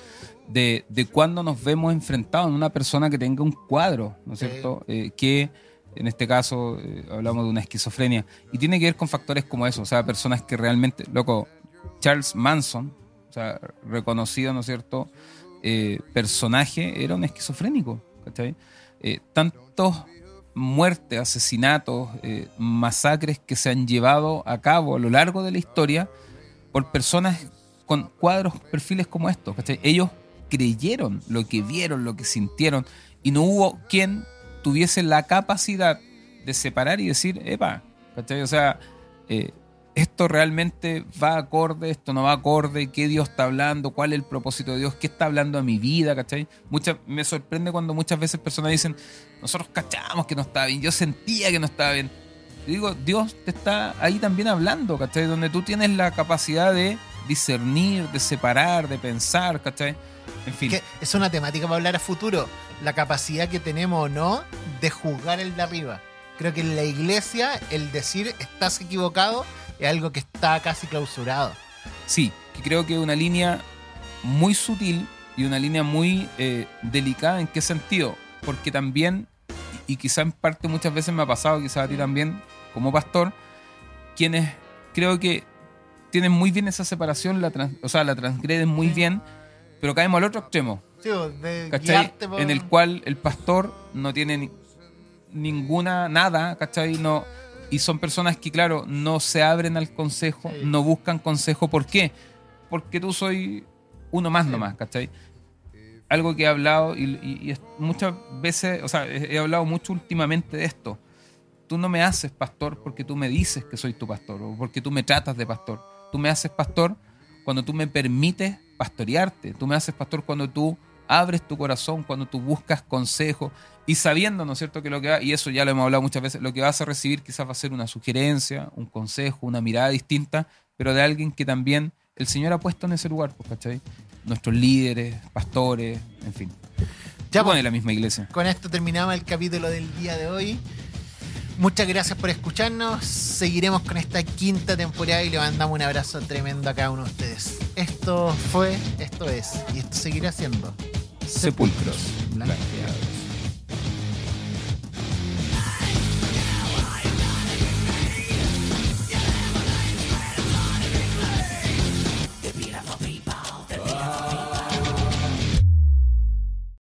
de, de cuando nos vemos enfrentados en una persona que tenga un cuadro, ¿no es Sí. cierto? Eh, que en este caso eh, hablamos de una esquizofrenia. Y tiene que ver con factores como eso, o sea, personas que realmente, loco, Charles Manson, o sea, reconocido, ¿no es cierto? Eh, personaje, era un esquizofrénico, ¿cachai? Tantos muertes, asesinatos, eh, masacres que se han llevado a cabo a lo largo de la historia por personas con cuadros, perfiles como estos. ¿cachai? Ellos creyeron lo que vieron, lo que sintieron, y no hubo quien tuviese la capacidad de separar y decir, epa, ¿cachai? O sea, eh, esto realmente va acorde, esto no va acorde, qué Dios está hablando, cuál es el propósito de Dios, qué está hablando a mi vida, ¿cachai? Muchas, me sorprende cuando muchas veces personas dicen, nosotros cachamos que no estaba bien, yo sentía que no estaba bien. Yo digo, Dios te está ahí también hablando, ¿cachai? Donde tú tienes la capacidad de discernir, de separar, de pensar, ¿cachai? En fin. Es una temática para hablar a futuro. La capacidad que tenemos o no de juzgar el de arriba. Creo que en la iglesia el decir estás equivocado es algo que está casi clausurado. Sí, que creo que es una línea muy sutil y una línea muy eh, delicada. ¿En qué sentido? Porque también, y quizá en parte muchas veces me ha pasado, quizá a ti también, como pastor, quienes creo que tienen muy bien esa separación, la trans- o sea, la transgreden muy bien, pero caemos al otro extremo. Sí, de por- En el cual el pastor no tiene ni- ninguna, nada, ¿cachai? No, y son personas que, claro, no se abren al consejo, Sí. no buscan consejo. ¿Por qué? Porque tú soy uno más Sí. nomás, ¿cachai? Algo que he hablado y, y- y muchas veces, o sea, he hablado mucho últimamente de esto. Tú no me haces pastor porque tú me dices que soy tu pastor o porque tú me tratas de pastor. Tú me haces pastor cuando tú me permites pastorearte. Tú me haces pastor cuando tú abres tu corazón, cuando tú buscas consejo y sabiendo, ¿no es cierto?, que lo que va, y eso ya lo hemos hablado muchas veces, lo que vas a recibir quizás va a ser una sugerencia, un consejo, una mirada distinta, pero de alguien que también el Señor ha puesto en ese lugar, pues, ¿cachai? Nuestros líderes, pastores, en fin. Ya, Ya pues, pone la misma iglesia. con esto terminamos el capítulo del día de hoy. Muchas gracias por escucharnos. Seguiremos con esta quinta temporada y le mandamos un abrazo tremendo a cada uno de ustedes. Esto fue, esto es y esto seguirá siendo Sepulcros Blanqueados.